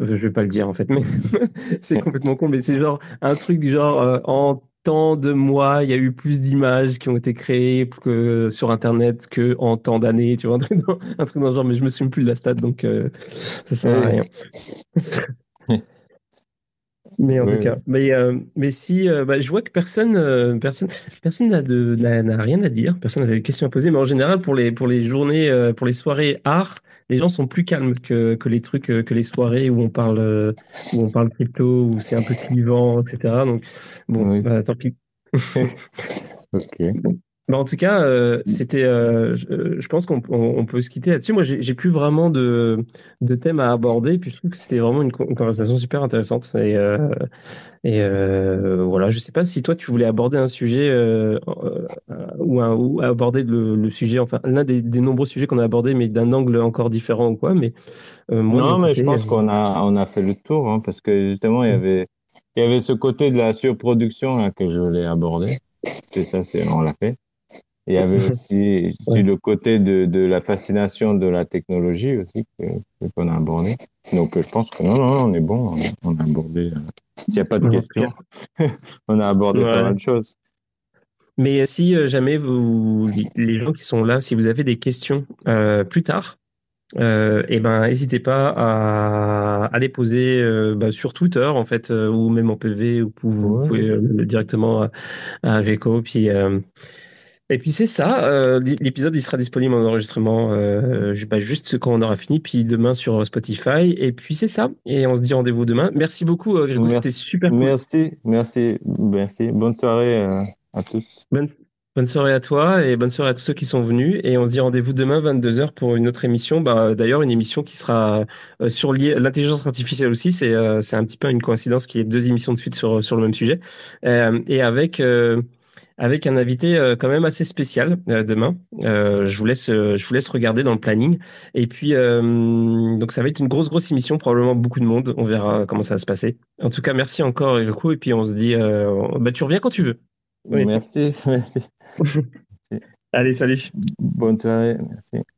je vais pas le dire en fait mais c'est complètement con mais c'est genre un truc du genre en tant de mois, il y a eu plus d'images qui ont été créées que sur Internet que en tant d'années, tu vois, un truc, dans, un truc dans le genre, mais je me souviens plus de la stat, donc euh, ça sert à rien. Mais en Oui, tout cas, mais, euh, mais si, euh, bah, je vois que personne, euh, personne, personne n'a de, n'a rien à dire, personne n'a de questions à poser. Mais en général, pour les, pour les journées, euh, pour les soirées art, les gens sont plus calmes que, que les trucs, euh, que les soirées où on parle, euh, où on parle crypto, où c'est un peu clivant, etc. Donc bon, Oui. bah, tant pis. Ok. Bah, en tout cas, euh, c'était. euh, je, je pense qu'on on, on peut se quitter là-dessus. Moi, j'ai plus vraiment de, de thème à aborder, puis je trouve que c'était vraiment une, co- une conversation super intéressante. Et, euh, et euh, voilà, je sais pas si toi tu voulais aborder un sujet ou, un, ou aborder le, le sujet, enfin l'un des, des nombreux sujets qu'on a abordés, mais d'un angle encore différent ou quoi. Mais moi, Non, mais je pense qu'on a, on a fait le tour, hein, parce que justement, il y avait, il y avait ce côté de la surproduction là, que je voulais aborder. C'est ça, c'est, on l'a fait. Il y avait aussi, Ouais. le côté de, de la fascination de la technologie aussi qu'on a abordé. Donc, euh, je pense que non, non, on est bon. On a, abordé. euh, S'il n'y a pas de Ouais. questions, on a abordé Ouais. pas mal de choses. Mais si euh, jamais vous, les gens qui sont là, si vous avez des questions euh, plus tard, euh, eh ben, n'hésitez pas à, à les poser euh, bah, sur Twitter en fait, euh, ou même en PV, ou vous, pouvez directement à, à Gecko. Puis et puis c'est ça. euh, L'épisode il sera disponible en enregistrement euh, bah, juste quand on aura fini, puis demain sur Spotify. Et puis c'est ça. Et on se dit rendez-vous demain. Merci beaucoup, euh, Grégo. Merci. C'était super cool. Merci, merci, merci. Bonne soirée euh, à tous. Bonne, bonne soirée à toi et bonne soirée à tous ceux qui sont venus. Et on se dit rendez-vous demain 22h pour une autre émission. Bah, d'ailleurs, une émission qui sera euh, sur l'intelligence artificielle aussi. C'est euh, c'est un petit peu une coïncidence qu'il y ait deux émissions de suite sur, sur le même sujet. Euh, et avec, euh, avec un invité euh, quand même assez spécial euh, demain. Euh, je, vous laisse, euh, je vous laisse regarder dans le planning. Et puis, euh, donc ça va être une grosse, grosse émission, probablement beaucoup de monde. On verra comment ça va se passer. En tout cas, merci encore, Grégo. Et puis, on se dit, euh, bah, tu reviens quand tu veux. Oui. Merci, merci. Allez, salut. Bonne soirée, merci.